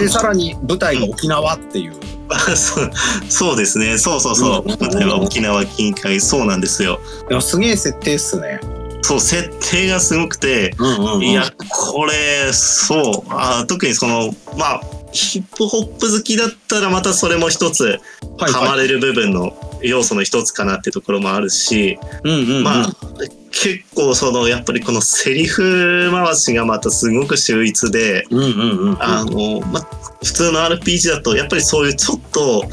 で、さらに舞台が沖縄っていう。そうそうですね。そうそうそう。うん舞台は沖縄近海、そうなんですよ。いやすげえ設定っすね。そう、設定がすごくて、いや、これ、そう、あ特にその、まあ、ヒップホップ好きだったらまたそれも一つ。ハマれる部分の要素の一つかなってところもあるし、うんうんうんまあ、結構その、やっぱりこのセリフ回しがまたすごく秀逸で、うんうんうん。あの、まあ、普通の RPG だと、やっぱりそういうちょっと、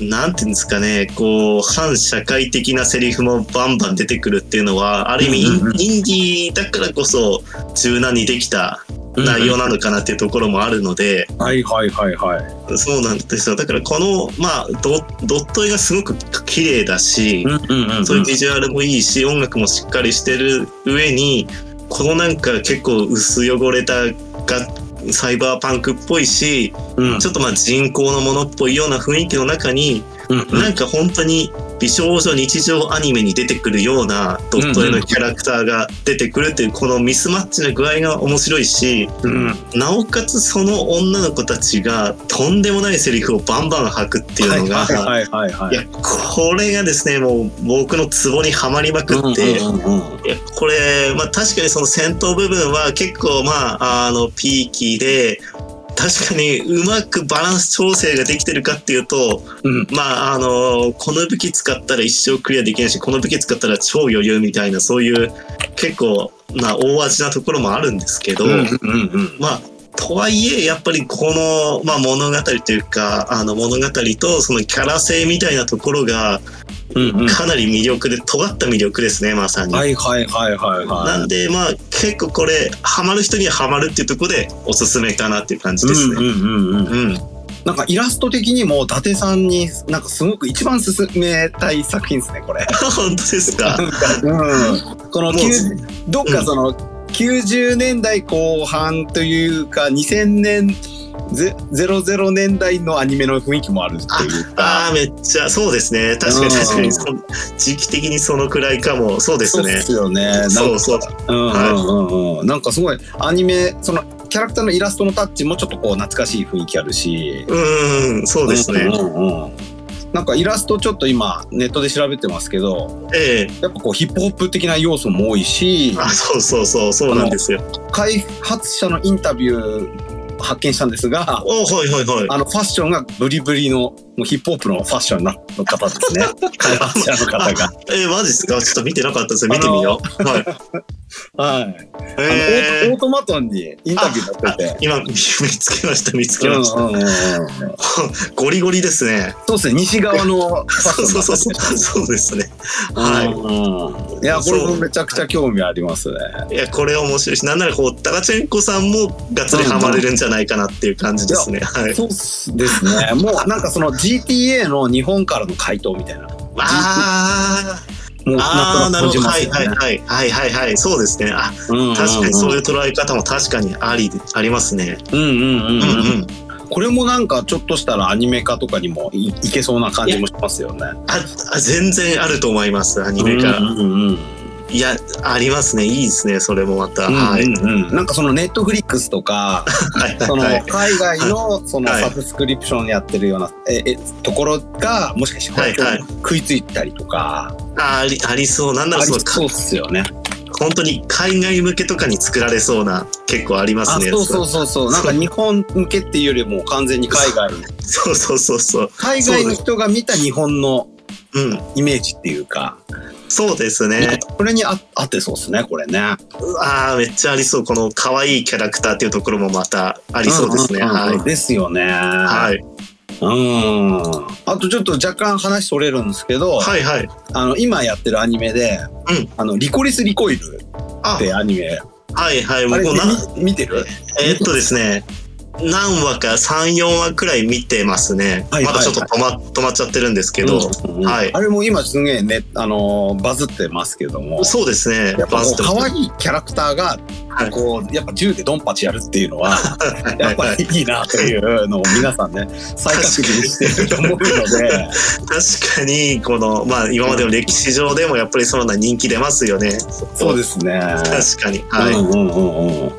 なんていうんですかね、こう、反社会的なセリフもバンバン出てくるっていうのは、ある意味、インディーだからこそ、柔軟にできた内容なのかなっていうところもあるので、はいはいはいはい。そうなんですよ。だからこの、まあ、ドドット絵がすごく綺麗だし。そういうビジュアルもいいし、音楽もしっかりしてる上に、このなんか結構薄汚れたがサイバーパンクっぽいし、うん。ちょっとまあ人工のものっぽいような雰囲気の中に、うんうん。なんか本当に美少女日常アニメに出てくるようなドット絵のキャラクターが出てくるっていうこのミスマッチの具合が面白いし、うん。なおかつその女の子たちがとんでもないセリフをバンバン吐くっていうのが、はいはいはいはい。いや、これがですね、もう僕のツボにはまりまくって、うんうんうんうんいや、これ、まあ確かにその戦闘部分は結構まあ、あの、ピーキーで、確かにうまくバランス調整ができてるかっていうと、うん。まあ、あの、この武器使ったら一生クリアできないし、この武器使ったら超余裕みたいな、そういう結構な大味なところもあるんですけど、うんうんうんまあ、とはいえ、やっぱりこの、まあ、物語というか、あの物語とそのキャラ性みたいなところが、うんうんかなり魅力で、尖った魅力ですね、まさに。はいはいはいはいなはんで、まあ、結構これ、ハマる人にはハマるっていうところで、おすすめかなっていう感じい。ですね。うんうんうんうん。うん。なんかイラスト的にも伊達さんになんかすごく一番勧めたい作品ですねこれ。本当ですか？うん。このもう90どっかその90年代後半というか2000年ゼ00年代のアニメの雰囲気もあるっていうか。ああ、めっちゃ、そうですね。確かにうん確かにそ、時期的にそのくらいかも。そうですねそうで。すよね。そうそう。うんうんうんうん。なんかすごいアニメそのキャラクターのイラストのタッチもちょっとこう懐かしい雰囲気あるし。うん、そうですね。うんうんうんなんかイラストちょっと今ネットで調べてますけどええやっぱこうヒップホップ的な要素も多いしあ、そうそうそう、そうなんですよ。開発者のインタビュー発見したんですがおはいはいはい。あのファッションがブリブリのもうヒップホップのファッションの方ですね 開発者の方が。えー、マジですか？ちょっと見てなかったです見てみよう。はい。はい、えーオートマトンにインタビュー載ってて。今、見つけました、見つけうんました。うんうんうんゴリゴリですね。そうですね西側のファッそうションそうそうそう。そうですね。ははい。いやこれもめちゃくちゃ興味ありますね。い。いや、これ面白いし、なんならこう、タガチェンコさんもがっつりハマれるんじゃないかなっていう感じですね。はい。そうですね。もうなんかその GTA の日本からの回答みたいな。あもうーあー、なるほど。はいはいはい。はいはいはい。そうですね。あ、うん確かにそういう捉え方も確かにありで、ありますね。うんうんうんうん。これもなんかちょっとしたらアニメ化とかにもいいけそうな感じもしますよね。あ、あ全然あると思います、アニメ化。うんうんうんいや、ありますね。いいですね。それもまた。うんはい。うんうんなんかそのネットフリックスとかはいそのはい。海外のそのはいサブスクリプションやってるようなええところがもしかしてはいはい食いついたりとかあありありそう。なんなあらそうっすよね。本当に海外向けとかに作られそうな結構ありますね。あそうそうそうそうなんか日本向けっていうよりも完全に海外そうそうそうそう。海外の人が見た日本のうん。イメージっていうか、そうですね。これにあ合ってそうですねこれね。ああ、めっちゃありそう。この可愛いキャラクターっていうところもまたありそうですね。はい。ですよね。はい。うん。あとちょっと若干話それるんですけど、はいはい。あの今やってるアニメで、うんあのリコリスリコイルあってアニメ、はいはい。僕もな、み見てる？えーっとですね、何話か3、4話くらい見てますね。はいまだちょっと止ま止まっちゃってるんですけど、うんうんはいあれも今すげえねあのバズってますけども。そうですね。やっぱこうバズって可愛いキャラクターがはいこうやっぱ銃でドンパチやるっていうのははい やっぱりいいなというのを皆さんね再確認してると思うので確かに、この、まあ今までの歴史上でもやっぱりそんな人気出ますよね。そうですね。確かに。はい。うんうんうんうん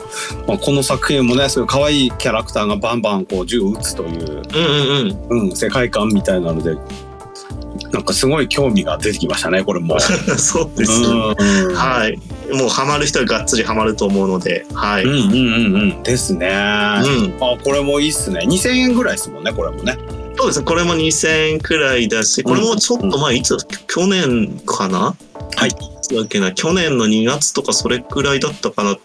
まあ、この作品もねそういう可愛いキャラクターがバンバンこう銃を撃つという、うんうんうん、世界観みたいなのでなんかすごい興味が出てきましたねこれも。うん。そうです。うんはい。もうハマる人はがっつりハマると思うので、はい。うん。うんうんうんうんですね。あこれもいいっすね。2000円ぐらいですもんねこれもね。そうですね。これも2000円くらいだし、これもちょっと前、いつ、去年かな？はい。だっけな、去年の2月とかそれくらいだったかな？違う。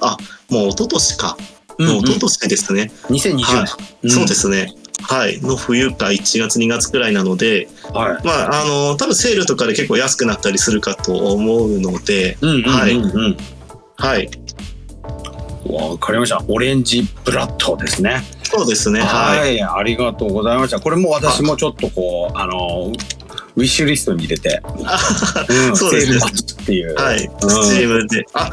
あ、もう一昨年か。もう一昨年ですね。2020年。はいそうですね。はい。の冬か1月2月くらいなので、はい。まあ、あの、多分セールとかで結構安くなったりするかと思うので、うんうんうんうん。はいはい。わかりました。オレンジブラッドですね。そうですね。はい。はい、ありがとうございました。これも私もちょっとこう、あの、ウィッシュリストに入れて、うん、そうですねっていう。はい。うんスチームで。あ、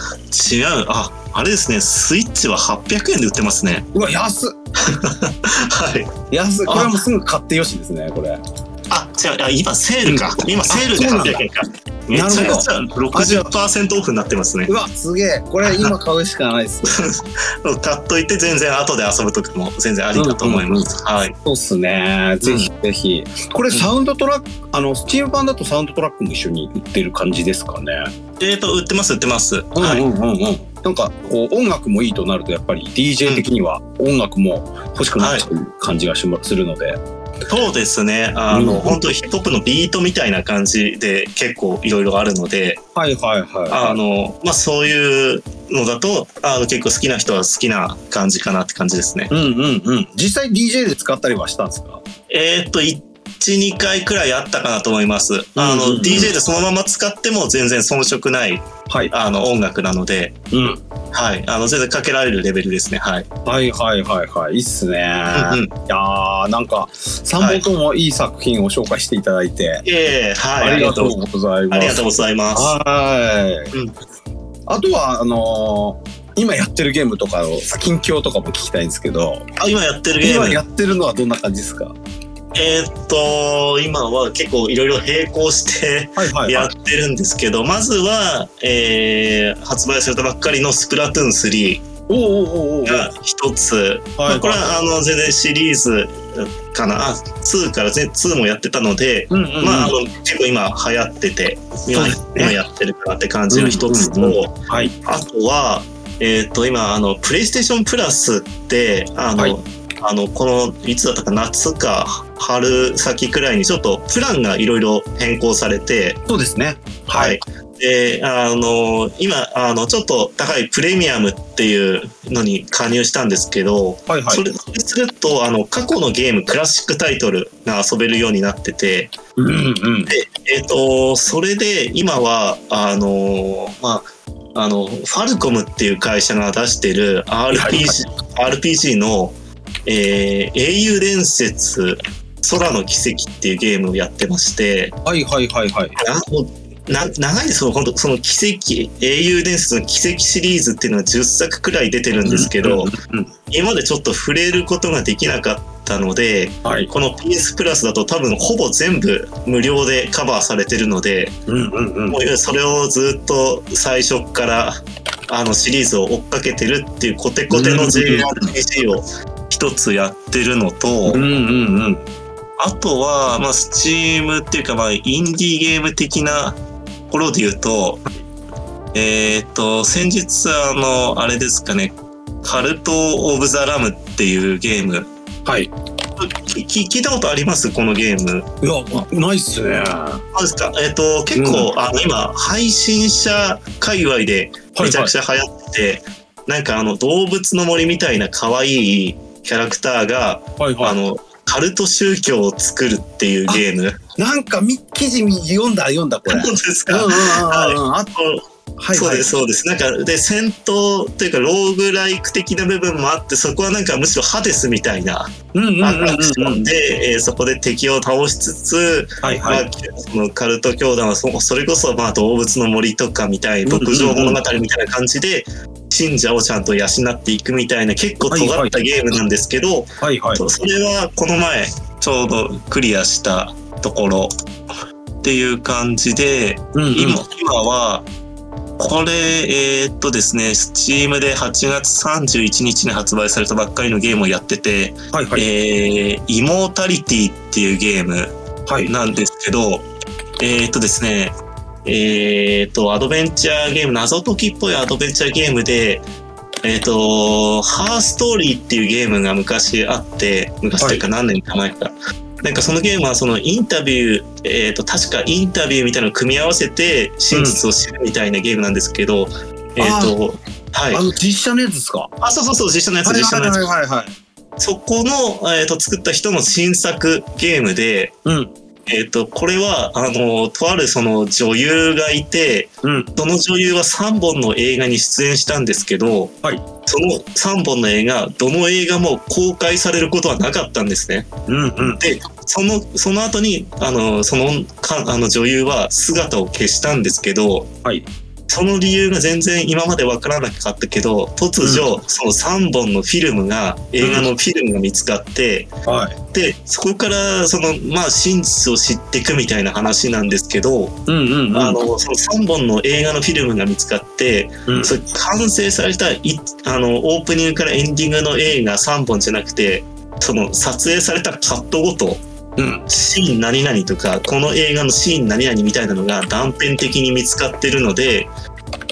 違う。あ、あれですね。スイッチは800円で売ってますね。うわ、安っ はい。安っこれはもうすぐ買ってよしですね、これ。あ、違う、あ今セールか。今セールであそうなんだ800円か。めちゃくちゃ60%オフになってますねう。わ、すげえ。これ今買うしかないです。買っといて全然後で遊ぶときも全然ありだと思います。はい。そうっすね。ぜひぜひ。これサウンドトラック、あの、スチーム版だとサウンドトラックも一緒に売ってる感じですかね？えっと、売ってます、売ってます。はい。うんうんうんうん。なんかこう音楽もいいとなるとやっぱり DJ 的には音楽も欲しくなっちゃう感じがしまするので。そうですね。あの、うん本当ヒップホップのビートみたいな感じで結構いろいろあるので、はいはいはい。あの、まあ、そういうのだと、あの、結構好きな人は好きな感じかなって感じですね。うんうんうん。実際 DJ で使ったりはしたんですか？えーっと、1、2回くらいあったかなと思います。あの、うんうんうん DJ でそのまま使っても全然遜色ない、はい。あの、音楽なので、うん。はい。あの、全然かけられるレベルですね。はい。はいはいはいはい。いいっすね。うんうん。いやーなんか3本ともいい作品を紹介していただいて、ええはい。ありがとうございます。ありがとうございます。はい、うんあとはあのー今やってるゲームとかの近況とかも聞きたいんですけどあ今やってるゲーム。今やってるのはどんな感じですか？えーっと、今は結構いろいろ並行してはいはいやってるんですけど、まずは、えー発売されたばっかりのスプラトゥーン3おおおおおが一つ。まあこれはあの全然シリーズかな。あ、2から全2もやってたので、うんうんうん。まあ、あの結構今流行ってて、今,、今やってるかなって感じの一つと、うんうんはい。あとは、えっ、と、今、あの、プレイステーションプラスって、あの、はい。あの、この、いつだったか、夏か、春先くらいにちょっとプランがいろいろ変更されて、そうですね。ははい。い。で、あの、今、あの、ちょっと高いプレミアムっていうのに加入したんですけど、はいはい。それすると、あの、過去のゲーム、クラシックタイトルが遊べるようになってて、うんうん。えっ、と、それで今は、あの、まあ、あの、ファルコムっていう会社が出してる RPG,、RPG の、えー英雄伝説空の奇跡っていうゲームをやってまして、はいはいはいはい。なもうな長いですよ、本当その奇跡、英雄伝説の奇跡シリーズっていうのが10作くらい出てるんですけど、今までちょっと触れることができなかったので、はい。この PS プラスだと多分ほぼ全部無料でカバーされてるので、うんうんうん。もうそれをずっと最初からあのシリーズを追っかけてるっていうコテコテの JRPG を一つやってるのと、うんうんうんあとは、まあ、スチームっていうか、まあ、インディーゲーム的なところで言うと、えっ、と、先日、あの、あれですかね、カルト・オブ・ザ・ラムっていうゲーム。はい聞いたことあります？このゲーム。いやないっすねはそうですか。えっ、と、結構、あの、今、配信者界隈でめちゃくちゃ流行ってて、なんかあの、動物の森みたいな可愛いキャラクターが、いはいあの、カルト宗教を作るっていうゲーム。なんかみ記事読んだ読んだこれ そうですか？うんうんうんうんあはいはい。そうです、そうです。なんか、で、戦闘というか、ローグライク的な部分もあって、そこはなんかむしろハデスみたいなアクショうんンで、えーそこで敵を倒しつつ、はいはい。まあ、そのカルト教団はそそれこそまあ動物の森とかみたいな牧場物語みたいな感じで信者をちゃんと養っていくみたいな結構尖ったゲームなんですけど、はいはい。それはこの前ちょうどクリアしたところっていう感じでうんうん。今今はこれえーっとですね Steam で8月31日に発売されたばっかりのゲームをやっててはいはい。えーイモータリティっていうゲームはい。なんですけど、えーっとですね、えーっと、アドベンチャーゲーム、謎解きっぽいアドベンチャーゲームで、えーっと、ハーストーリーっていうゲームが昔あって、昔というか何年か前か。なんかそのゲームはそのインタビュー、えーっと、確かインタビューみたいなのを組み合わせて真実を知るみたいなゲームなんですけど、えーっと、はいあ。の実写のやつですか？あ、そうそうそう、実写のやつ、はい実写のやつ。はいはいはいそこの、えーっと、作った人の新作ゲームで、うんえっ、と、これは、あの、とあるその女優がいて、うん。その女優は3本の映画に出演したんですけど、はい。その3本の映画、どの映画も公開されることはなかったんですね。うんうん。で、その、その後に、あの、その、かあの女優は姿を消したんですけど、はいその理由が全然今までわからなかったけど突如その3本のフィルムが映画のフィルムが見つかって、はい。でそこからそのまあ真実を知っていくみたいな話なんですけど、うんうんうん。あのその3本の映画のフィルムが見つかってうんそれ完成されたいあのオープニングからエンディングの映画3本じゃなくてその撮影されたカットごとうん。シーン何々とかこの映画のシーン何々みたいなのが断片的に見つかってるので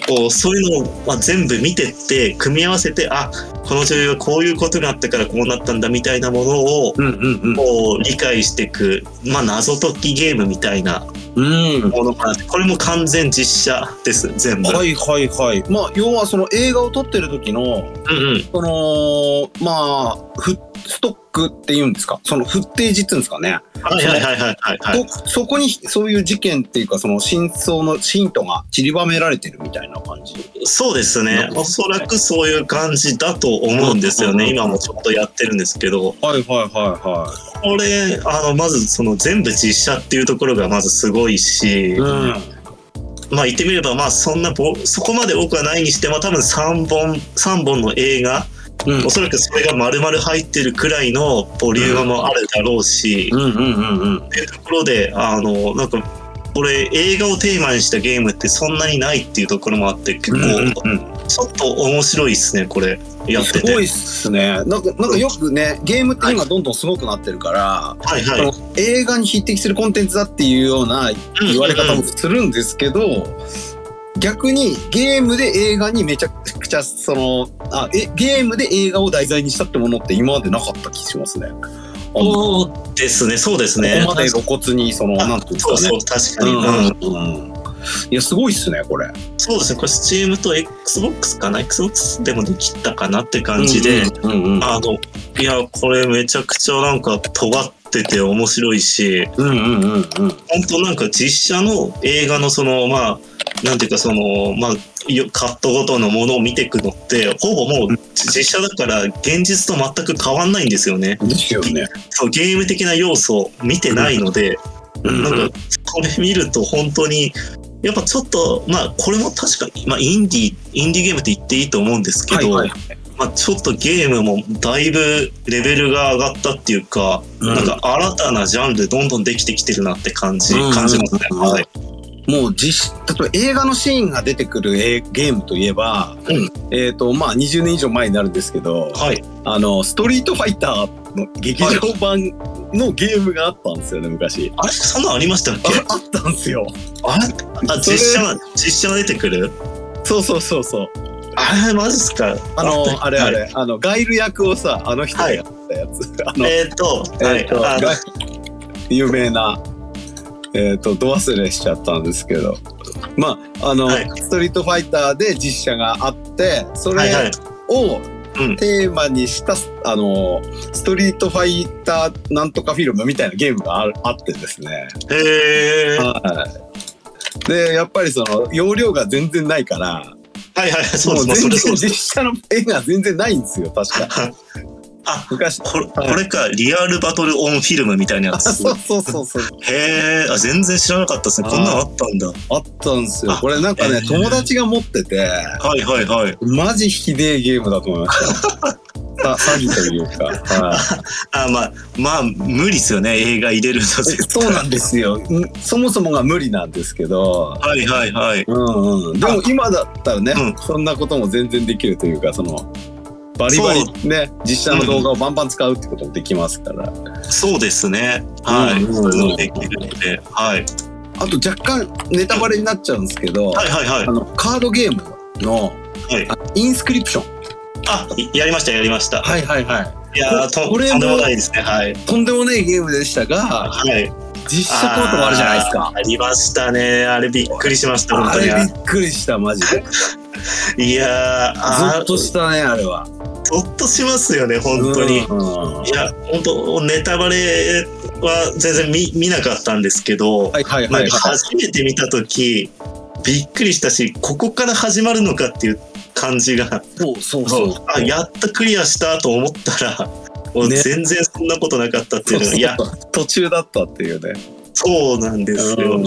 こうそういうのをまあ全部見てって組み合わせてあこの女優はこういうことがあったからこうなったんだみたいなものをうんうんうん。こう理解していく、まあ、謎解きゲームみたいなうん。ものかなこれも完全実写です全部。はいはいはい。まあ、要はその映画を撮ってる時の、うんうんその、まあ、フストックっていうんですか？そのフッテージっていうんですかね？はいはいはいはいはいはい。そそこにそういう事件っていうかその真相のヒントが散りばめられてるみたいな感じ？そうですね。おそらくそういう感じだと思うんですよね。うん今もちょっとやってるんですけど。はいはいはこれ、あの、まずその全部実写っていうところがまずすごいし、いはい。まあ言ってみれば、まあそんなぼ、そこまで多くはないにしても多分3本、三本の映画、うん。うんおそらくそれが丸々入ってるくらいのボリュームもあるだろうし、うんうんうんうん。っていうところで、あの、なんか、これ映画をテーマにしたゲームってそんなにないっていうところもあって結構ちょっと面白いっすねこれやっててすごいっすね。なんか、なんかよくね、ゲームって今どんどんすごくなってるから、はいはいその映画に匹敵するコンテンツだっていうような言われ方もするんですけど、逆にゲームで映画にめちゃくちゃそのあえゲームで映画を題材にしたってものって今までなかった気しますね。こそうですねそうですねこまで露骨にそのあなんていうんですそうかね。そう確かに、うんうんうんいやすごいっすねこれ。そうですねこれ Steam と XBOX かな？XBOX でもできたかなって感じで、うんうんうんあのいやこれめちゃくちゃなんか尖ってて面白いしうんうんうんうん本当なんか実写の映画のそのまあなんていうかそのまあよカットごとのものを見ていくのってほぼもう実写だから現実と全く変わんないんですよね。ですよね。そうゲーム的な要素を見てないので、うんなんかこれ見ると本当にやっぱちょっとまあこれも確かに、まあ、インディーインディーゲームって言っていいと思うんですけど、はいはいまあ、ちょっとゲームもだいぶレベルが上がったっていうか、うんなんか新たなジャンルどんどんできてきてるなって感じ、うん感じますね。うんはい。もう実例えば映画のシーンが出てくるえゲームといえば、うんえっ、とまあ20年以上前になるんですけど、はい。あのストリートファイターの劇場版のゲームがあったんですよね昔。あれそんなんありましたっけ？ああったんですよ。あれ？あ、実写が、実写が出てくる？そうそうそうそう。あれ、マジっすか？あのあれあれ、はいあのガイル役をさあの人がやったやつ。あのえっ、と、はい。えっ、と、あガイ有名な。えっ、と、ど忘れしちゃったんですけど。まあ、あの、はいストリートファイターで実写があって、それはいはい。をうん。テーマにした、あの、ストリートファイターなんとかフィルムみたいなゲームがああってですね。へえ。はい。で、やっぱりその、容量が全然ないから、はいはい、そうもです。まあ、う全然。実写の絵が全然ないんですよ、確か。あ、昔。これ、これか、リアルバトルオンフィルムみたいなやあ、つ。そうそうそうそう。へえ、あ、全然知らなかったですね。こんなのあったんだ。あったんですよ。あこれなんかね、えー友達が持ってて、はいはいはい。マジひでえゲームだと思いました。さ詐欺というか。はい あ、まあ、まあ、無理っすよね。映画入れるのそうなんですよ。んそもそもが無理なんですけど。はいはいはい。うんうん。でも今だったらね、うんそんなことも全然できるというか、その、バリバリね、実写の動画をバンバン使うってこともできますから。そうですね。はい。うんそういうのできるので。はい。あと若干ネタバレになっちゃうんですけど、はいはいはいあ。の、カードゲームの、はいあインスクリプション。あ、いやりましたやりました。はいはいはい。いやーとこれもとんでもないですね。はい。とんでもないゲームでしたが、はい。実写コートもあるじゃないですか。ありましたね。あれびっくりしました、本あ当に。れびっくりした、マジで。いやー、ゾとしたね、あれは。ゾッとしますよね、本当に。いや、本当ネタバレは全然見見なかったんですけど、はいはいなんかはいはい。初めて見た時びっくりしたし、ここから始まるのかっていう感じが、そうそうそう。あやっとクリアしたと思ったら、もうね全然そんなことなかったっていうのが、いや、途中だったっていうね。そうなんですよ。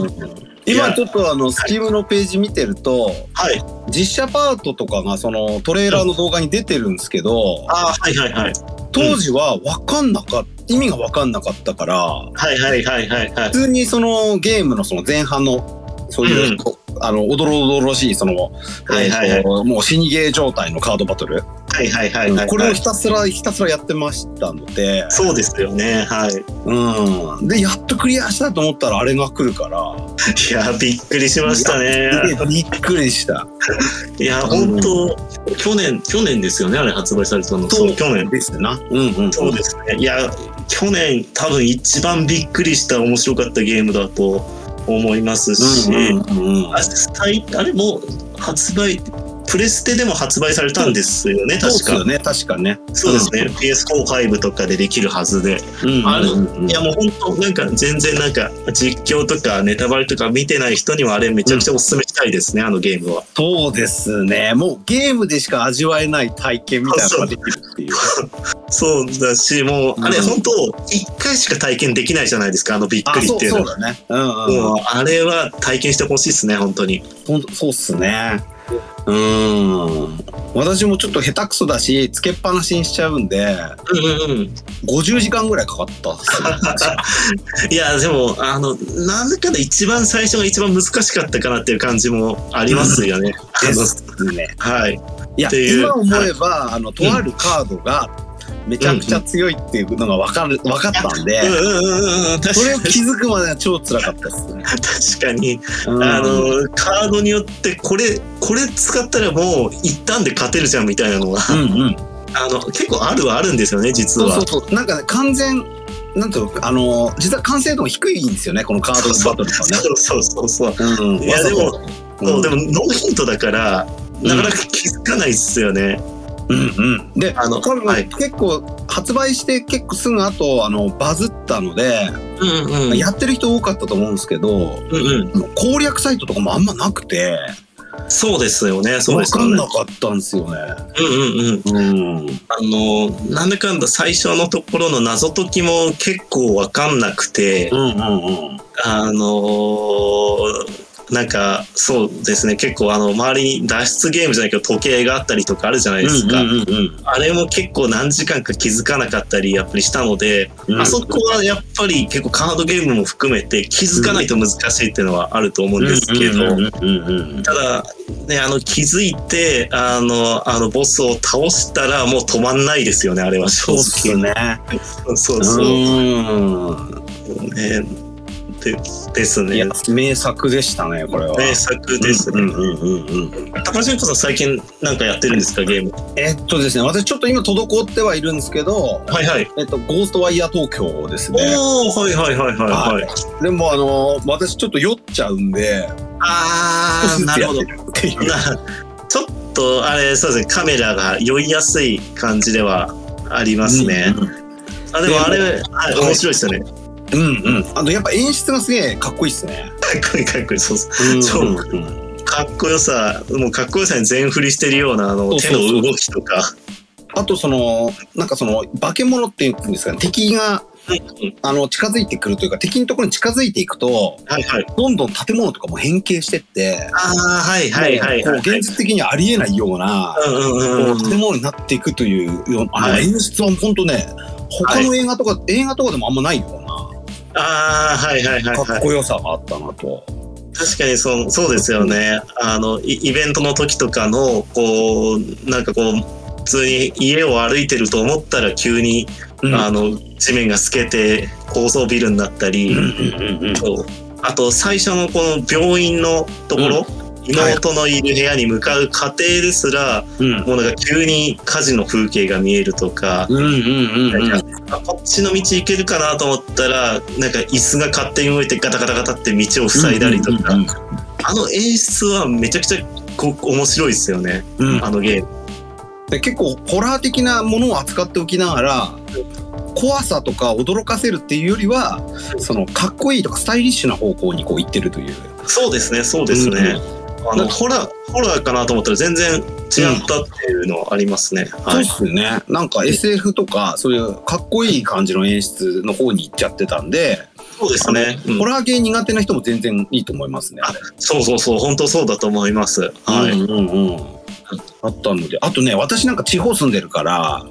今ちょっとあの、スチームのページ見てると、はい。実写パートとかがそのトレーラーの動画に出てるんですけど、ああ、はいはいはい。当時は分かんなかった、意味が分かんなかったから、はいはいはいはいはい。普通にそのゲームのその前半の、そういう、うんあの、おどろおどろしい、その、はいはいはいえーともう死にゲー状態のカードバトル。はいはいはいはい。これをひたすら、ひたすらやってましたので、そうですよね。はい。うん。で、やっとクリアしたと思ったらあれが来るから、いや、びっくりしましたね。びっくりした。いや、本当去年、去年ですよね、あれ発売されたの。そう、去年。ですな。うんうん。そうですね。いや、去年多分一番びっくりした面白かったゲームだと思いますし、うんうんうんあれもう発売、プレステでも発売されたんですよね、確か。そうですよね、確かね。そうですね、PS4、5とかでできるはずで。うんあいやもう本当なんか全然なんか実況とかネタバレとか見てない人にはあれめちゃくちゃおすすめしたいですね、あのゲームは。そうですね。もうゲームでしか味わえない体験みたいなのができるっていう。そう だし、もうあれうん本当一回しか体験できないじゃないですか、あのびっくりっていうのは。そうだね。うんうん。あれは体験してほしいですね、本当に。ほんとそうっすね。うん。私もちょっと下手くそだし、つけっぱなしにしちゃうんで、うんうんうん。50時間ぐらいかかった。いや、でも、あの、なんだかんだ一番最初が一番難しかったかなっていう感じもありますよね。ですね。はい。いや、今思えば、あの、とあるカードがめちゃくちゃ強いっていうのが分かる、分かったんでそれを。気づくまでは超辛かったっすね。確かに。うんあの、カードによって、これ、これ使ったらもう一旦で勝てるじゃんみたいなのが、うんうん。あの、結構あるはあるんですよね、実は。そうそうそう。なんかね、完全、なんていうの、あの、実は完成度も低いんですよね、このカードバトルとかね。そうそうそうそう。うん。いやでもうでも、ノーヒントだから、なかなか気づかないっすよね。うんうん。で、あのはい結構、発売して結構すぐ後、あの、バズったので、うんうん。やってる人多かったと思うんですけど、うんうん。攻略サイトとかもあんまなくて、そうですよね、そうですよねわかんな。かったんですよね。うんうんうん。うん。あの、なんだかんだ最初のところの謎解きも結構わかんなくて、うんうんうん。あのなんか、そうですね、結構あの、周りに脱出ゲームじゃないけど時計があったりとかあるじゃないですか。うんうんうんあれも結構何時間か気づかなかったりやっぱりしたので、うんあそこはやっぱり結構カードゲームも含めて気づかないと難しいっていうのはあると思うんですけど、ただ、ね、あの気づいてあのあのボスを倒したらもう止まんないですよねあれは正そう。ね。そうそう、うん。ねでですね名作でしたね、これは。名作ですね。うんうんうんうん。高島さん最近なんかやってるんですかゲーム？えっとですね、私ちょっと今滞ってはいるんですけど、はいはい。えっと、ゴーストワイヤー東京ですね。おおはいはいはいはいはい。でもあの、私ちょっと酔っちゃうんで、ああなるほど。ちょっとあれそうですねカメラが酔いやすい感じではありますね。あでもあれ、はい、面白いですよね。うんうん。あとやっぱ演出がすげえかっこいいっすね。かっこいいかっこいい。そうそううんそううん。かっこよさもうかっこよさに全振りしてるようなあの手の動きとか。あとその、なんかその、化け物っていうんですかね、敵が、あの、近づいてくるというか、敵のところに近づいていくと、はいはい。どんどん建物とかも変形してって、ああはいはいはいはい。現実的にはありえないような、う建物になっていくというあのはい。演出は本当ね、他の映画とか、映画とかでもあんまないようああはいはいはいはい。っこよさがあったなと。確かにそうそうですよね。あのイイベントの時とかのこうなんかこう普通に家を歩いてると思ったら急に、うんあの地面が透けて高層ビルになったり、うんうんうんそうあと最初のこの病院のところ、妹のいる部屋に向かう過程ですら、うん。もうなんか急に火事の風景が見えるとか、うんうんうんうん。こっちの道行けるかなと思ったらなんか椅子が勝手に動いてガタガタガタって道を塞いだりとか、うんあの演出はめちゃくちゃこ面白いですよね。うん。うんあのゲーム。で結構ホラー的なものを扱っておきながら怖さとか驚かせるっていうよりはそのかっこいいとかスタイリッシュな方向にこう行ってるという。そうですねそうですね。あのホラーホラーかなと思ったら全然違ったっていうのはありますね。そうっはい。すね。なんか SF とかそういうかっこいい感じの演出の方に行っちゃってたんで、そうですね。うんホラー系苦手な人も全然いいと思いますね。あそうそうそう、本当そうだと思います。はい。うんうんうん。あったので、あとね、私なんか地方住んでるから、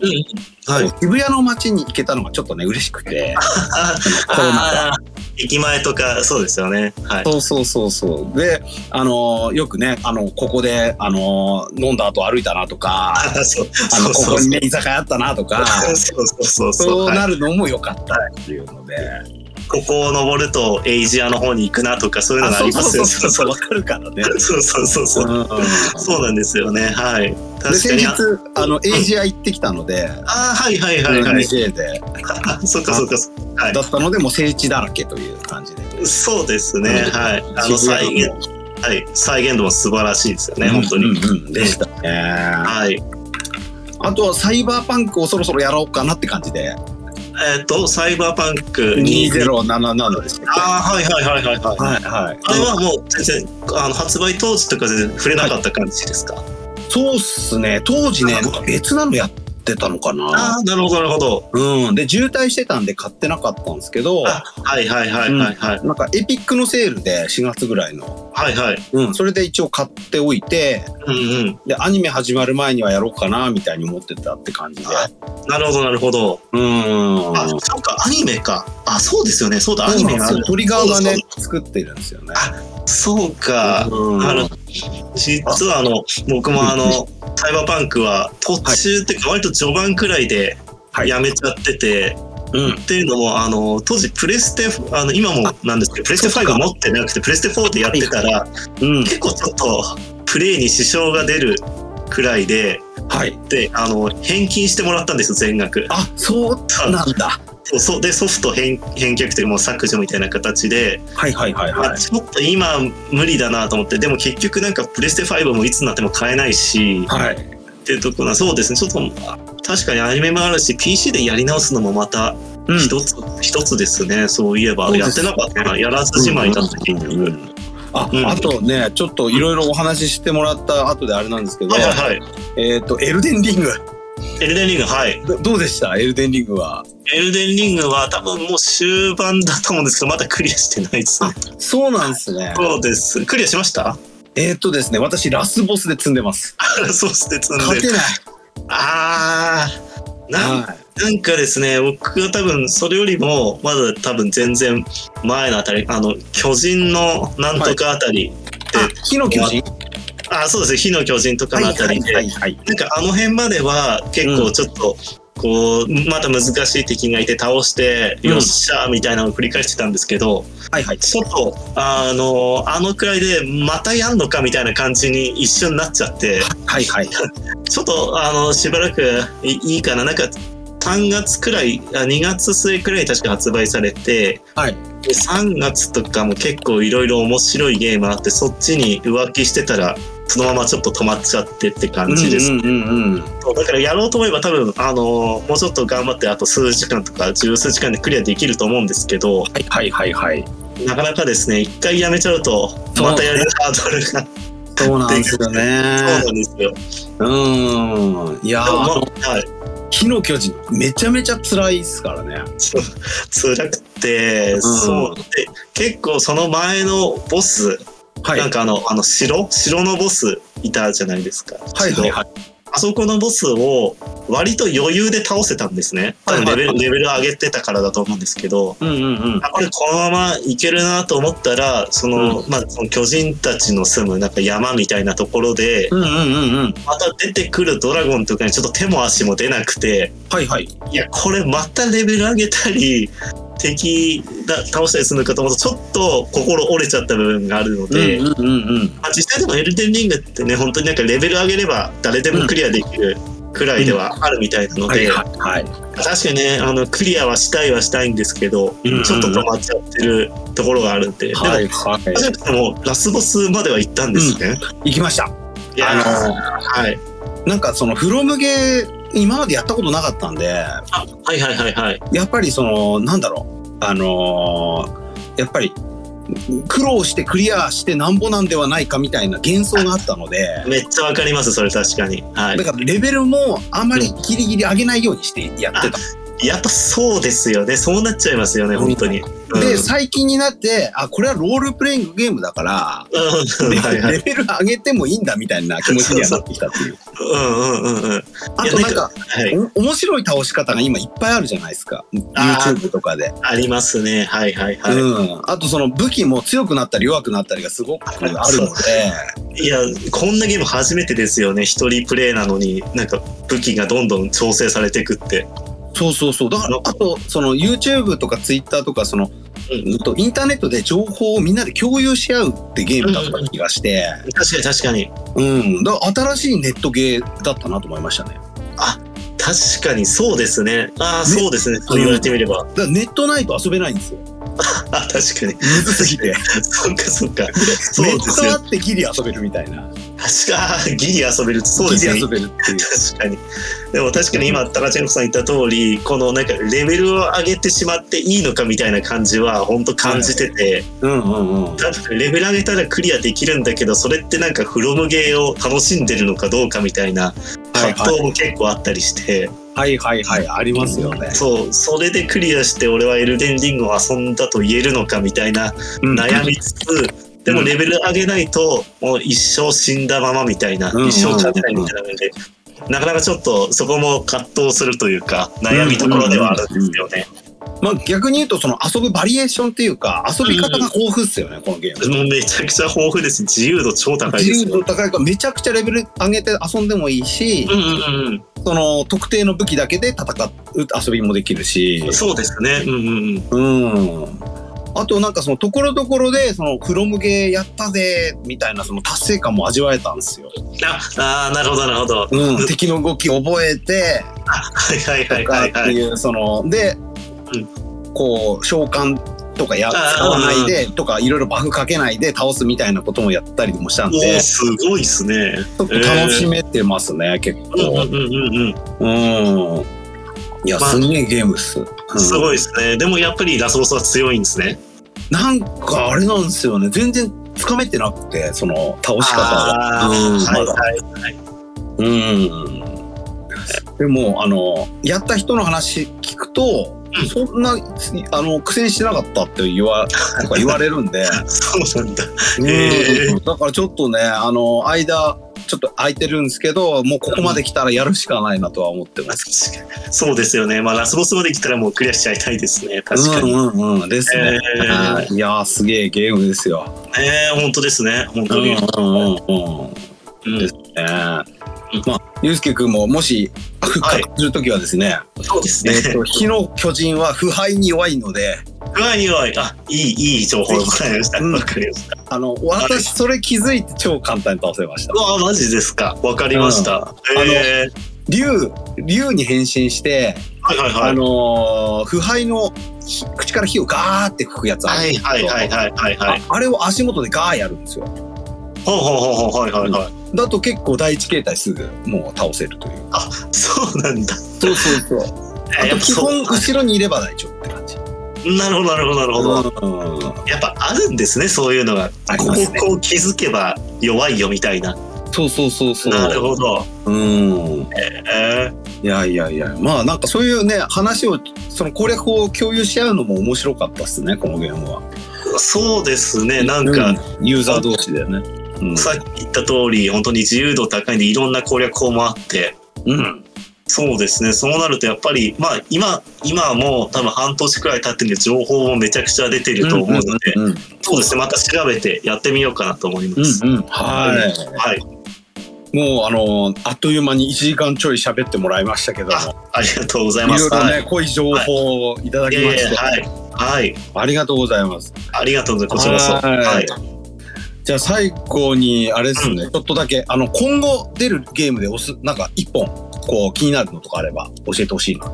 はい。渋谷の街に行けたのがちょっとね、嬉しくて。あコロナ駅前とか、そうですよね。はい。そうそうそうそう。で、あのーよくね、あの、ここで、あのー飲んだ後歩いたなとか、あそうあの、そうそうそうここにね、居酒屋あったなとか、そうそうそうそう。そうはいなるのも良かったっていうので。ここを登るとエイジアの方に行くなとかそういうのがありますよそうそう、わかるからね。そうそうそうそう。うんそうなんですよね。はい。で、確か先日に。あ、あの、エイジア行ってきたので、あーはいはいはいはい。NJ で、あそっかそっか。はいだったので、もう聖地だらけという感じで。そうですね。うんはい。あの再現、はい。再現度も素晴らしいですよね。本当に。うんうんうんでしたね。はい。あとはサイバーパンクをそろそろやろうかなって感じで。えっ、と、サイバーパンクに。2077でしたっけああ、はいはいはいはいはい。はいはい。あれはもう全然あの発売当時とかで触れなかった感じですか、そうっすね。当時ね、なんか別なのやってたのかあな。あなるほどなるほどうん。で、渋滞してたんで買ってなかったんですけど、あはいはいはいはいはい、なんかエピックのセールで4月ぐらいの。はいはいうん。それで一応買っておいて、うんうんで、アニメ始まる前にはやろうかな、みたいに思ってたって感じで。なるほどなるほどうん。あそうかアニメかあそうですよねそうだアニメがあるトリガーがね、作ってるんですよね。そうか、うんあの実はあの僕もあのサイバーパンクは途中っていうか割と序盤くらいではいやめちゃってて、うん。っていうのもあの当時プレステあの今もなんですけどプレステそっか5持ってなくてプレステ4でやってたらうん。結構ちょっとプレイに支障が出るくらいではい。であの返金してもらったんですよ全額あ、そうなんだ。そでソフト返返却というかもう削除みたいな形で、はいはいはいはい。あちょっと今無理だなと思ってでも結局なんかプレステ5もいつになっても買えないしはい。っていうところなそうですねちょっとあ確かにアニメもあるし PC でやり直すのもまたうん。一つ、一つですね。そういえばやってなかったなやらずじまいだった結局、うんあ、うん。あとね、ちょっといろいろお話ししてもらった後であれなんですけど、はいはい。はいえっ、と、エルデンリング。エルデンリングはい。どどうでした？エルデンリングは。エルデンリングは多分もう終盤だと思うんですけどまだクリアしてないですね。そうなんですね。そうです。クリアしました？えっ、とですね、私ラスボスで積んでます。そうして積んで勝てない。あーなんはい。なんかですね僕は多分それよりもまだ多分全然前のあたりあの巨人のなんとかあたり、あ、火の巨人？あそうですね火の巨人とかのあたりで、はいはいはい。なんかあの辺までは結構ちょっと、こうまた難しい敵がいて倒して、うんよっしゃーみたいなのを繰り返してたんですけどはいはい。ちょっとあのあのくらいでまたやんのかみたいな感じに一瞬なっちゃってはいはい。ちょっとあのしばらくいいいかななんか3月くらいあ2月末くらい確か発売されてはい。で3月とかも結構いろいろ面白いゲームあってそっちに浮気してたらそのままちょっと止まっちゃってって感じです、うんうんうんうん。そうだからやろうと思えば多分あのもうちょっと頑張ってあと数時間とか十数時間でクリアできると思うんですけどはいはいはいはい。なかなかですね一回やめちゃうとまたやるハードルがそうなんですよ そうね。なんですよ。うん。いやはい火の巨人めちゃめちゃ辛いですからね。辛くて、そうで結構その前のボス、はい。なんかあのあの城？城のボスいたじゃないですか。はいはいはい。あそこのボスを割と余裕で倒せたんですね。多分レベル,、はいレベル上げてたからだと思うんですけど。うんうんうん。あこれこのままいけるなと思ったらその、まあ、その巨人たちの住むなんか山みたいなところでうんうんうんうん。また出てくるドラゴンとかにちょっと手も足も出なくてはいはい。いやこれまたレベル上げたり敵だ倒したりするのかと思うとちょっと心折れちゃった部分があるので、うんうんうんうん。まあ、実際でもエルデンリングってね本当になんかレベル上げれば誰でもクリアできるくらいではあるみたいなので、はいはいはい。確かにねあのクリアはしたいはしたいんですけど、うんうんちょっと止まっちゃってるところがあるんで、でもはいはい。初めてもラスボスまでは行ったんですね。行きました。いやーあのはい。なんかそのフロムゲー今までやったことなかったんで、あはいはいはいはい。やっぱりそのなんだろうあのーやっぱり苦労してクリアしてなんぼなんではないかみたいな幻想があったので。めっちゃわかりますそれ確かに。はいだ。からレベルもあまりギリギリ上げないようにしてやってた。やっぱそうですよね。そうなっちゃいますよね本当に。で、最近になって、あ、これはロールプレイングゲームだから、うんレはいはいレベル上げてもいいんだみたいな気持ちにはなってきたっていう。うんうんうんうん。あとなんか、はい。お面白い倒し方が今いっぱいあるじゃないですか。YouTube とかで。ありますね。はいはいはい。うん。あとその武器も強くなったり弱くなったりがすごくあるので、いや、こんなゲーム初めてですよね。一人プレイなのに、なんか武器がどんどん調整されていくって。そうそうそう。だから、あと、その YouTube とか Twitter とか、その、うんうんとインターネットで情報をみんなで共有し合うってゲームだった気がして、確かに確かに。うん。だ新しいネットゲーだったなと思いましたね。確かにそうですね。ああ、ねそうですね。そう言われてみれば。だネットないと遊べないんですよ。あ、確かに。むずすぎて。そっかそっか。そうネですよットあ。ってギリ遊べるみたいな。確か、あギリ遊べる。そうですね。確かに。でも確かに今、タカチェンコさん言った通り、このなんかレベルを上げてしまっていいのかみたいな感じは本当感じてて、うんうんうん。多分レベル上げたらクリアできるんだけど、それってなんかフロムゲーを楽しんでるのかどうかみたいなはい葛藤も結構あったりして、はいはいはい、ありますよね。そう、それでクリアして俺はエルデンリングを遊んだと言えるのかみたいなうん。悩みつつ、でもレベル上げないともう一生死んだままみたいな、うん。一生勝てないみたいなので、なかなかちょっとそこも葛藤するというか悩みどころではあるんですよね。まあ逆に言うと、その遊ぶバリエーションっていうか、遊び方が豊富っすよね、このゲーム。もうめちゃくちゃ豊富です。自由度超高いですよ。自由度高いからめちゃくちゃレベル上げて遊んでもいいし、うんうんその特定の武器だけで戦う遊びもできるしうん。、そうですね。うんうんうん。うん。あとなんかそのところどころでそのフロムゲーやったぜみたいなその達成感も味わえたんですよ。ああー、なるほどなるほど。うん、敵の動き覚えてはいはいはいはいはい。っていうそので、こう召喚とかや使わないでとかいろいろバフかけないで倒すみたいなこともやったりもしたんおでーすごいですね。ちょっと楽しめてますね、結構。うんうんうん。いや、まあすんげえゲームっす。うんうん。すごいですね。でもやっぱりラスボスは強いんですね。なんかあれなんですよね。全然つかめてなくて、その倒し方が。うんはいまだはい。うん。でも、あの、やった人の話聞くと、そんな、あの、苦戦してなかったって言わ、とか言われるんで、そうなんだ。うんへだからちょっとね、あの、間、ちょっと空いてるんですけど、もうここまで来たらやるしかないなとは思ってます。そうですよね。まあラスボスまで来たらもうクリアしちゃいたいですね。確かに。うんうんうん。ですね。えーはいいやー、すげえゲームですよ。ええ本当ですね。本当に。うんうんうんうん。うんですね。まあ、ゆうすけくんももし復活するときはですね、そうですね。えっと、火の巨人は腐敗に弱いので、うわい弱い。あ、いい、いい情報がございました。うんわかりました。あの、私それ気づいて超簡単に倒せましたう。わマジですか。わかりました。うんええ竜、竜に変身して、はいはいはい。あのー腐敗の火口から火をガーって吹くやつあはいるんですけどはいはいはいはいはい。ああれを足元でガーやるんですよ。ほうほうほうほうはいはいはい。だと結構第一形態すぐもう倒せるという。あそうなんだ。そうそうそう。あと基本後ろにいれば大丈夫って感じ。なるほどなるほどなるほど。やっぱあるんですね、そういうのが。こありますねここう気づけば弱いよみたいな。そうそうそうそう。なるほど。うん。えいやいやいや、まあなんかそういうね、話を、その攻略法を共有し合うのも面白かったっすね、このゲームは。そうですね、なんか、うんユーザー同士でね。うん。さっき言った通り、本当に自由度高いんで、いろんな攻略法もあって、うん。そうですね、そうなるとやっぱり、まあ今、今はもう多分半年くらい経ってるんで、情報もめちゃくちゃ出てると思うので、うんうんそうですね、また調べてやってみようかなと思います。うんうん。ははい。い。もうあのあっという間に1時間ちょい喋ってもらいましたけども、あありがとうございいます。ろいろね、はい。濃い情報をいただきまして、はい。はい。ありがとうございます。ありがとうございます。こちらこそ。はいはい。じゃあ最後にあれですね、ちょっとだけあの今後出るゲームで押すなんか一本こう気になるのとかあれば教えてほしいな。あ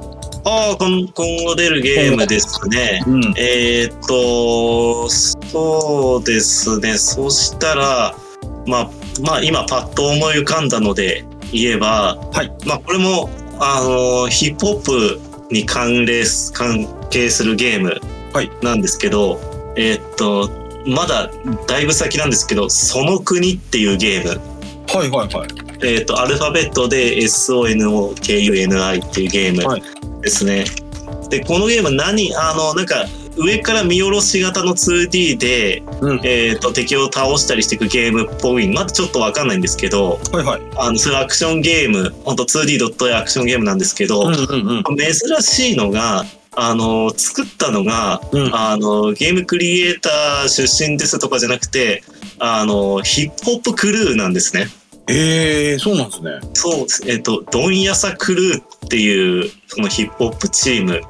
あ、今今後出るゲームですね。うん。えーっと、そうですね。そしたら、まあ、まあ、今パッと思い浮かんだので言えば、はいまあ、これも、あの、ヒップホップに関連す、関係するゲームはいなんですけど、えーっと、まだだいぶ先なんですけど、その国っていうゲーム。はいはいはい。えー、とアルファベットで SONOKUNI っていうゲームはいですね。でこのゲーム何あのなんか上から見下ろし型の 2D で、うん。えっ、と、敵を倒したりしていくゲームっぽい。まだちょっとわかんないんですけど、はいはい。あの、それアクションゲーム、本当 2D ドットアクションゲームなんですけど、うんうんうん。珍しいのが、あの、作ったのが、うんあの、ゲームクリエイター出身ですとかじゃなくて、あの、ヒップホップクルーなんですね。ええー、そうなんですね。そう。えっ、と、ドンヤサクルーっていう、そのヒップホップチーム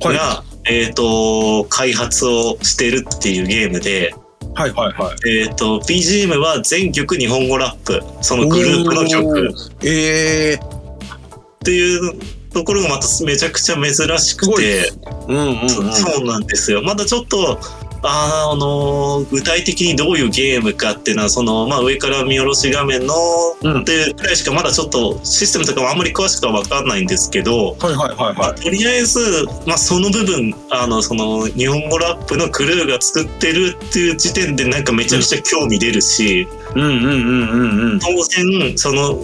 が、はえっ、と、開発をしてるっていうゲームで、はいはいはい。えっ、と、BGM は全曲日本語ラップ、そのグループの曲ええっていうところがまためちゃくちゃ珍しくて、うんうんうん。そそうなんですよ。まだちょっと、あーあのー具体的にどういうゲームかっていうのは、その、まあ上から見下ろし画面の、うんっていうくらいしかまだちょっとシステムとかもあんまり詳しくはわかんないんですけど、はいはいはいはい。とりあえず、まあその部分、あの、その日本語ラップのクルーが作ってるっていう時点でなんかめちゃくちゃ興味出るし、うんうんうんうんうん。当然、その、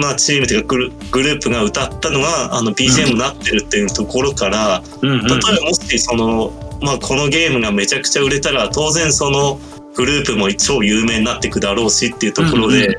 まあ、チームというかグルグループが歌ったのがあの BGM になってるっていうところから、うんうん例えばもしその、まあ、このゲームがめちゃくちゃ売れたら当然そのグループも超有名になっていくだろうしっていうところで、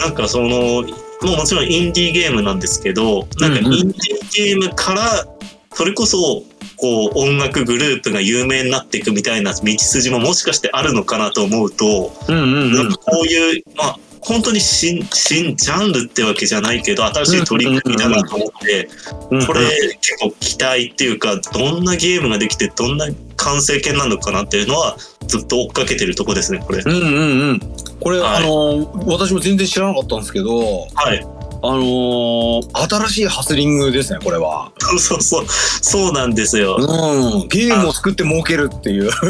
なんかそのもうもちろんインディーゲームなんですけどなんかインディーゲームからそれこそこう音楽グループが有名になっていくみたいな道筋ももしかしてあるのかなと思うと、うんうん。こういう、まあ、本当に新、新ジャンルってわけじゃないけど、新しい取り組みだなと思って、うんこれ結構期待っていうか、どんなゲームができて、どんな完成形なのかなっていうのは、ずっと追っかけてるとこですね、これ。うんうんうん。これ、はいあのー私も全然知らなかったんですけど、はい。あのー新しいハスリングですね、これは。そうそうそう。そうなんですよ。うん。ゲームを作って儲けるっていう。そ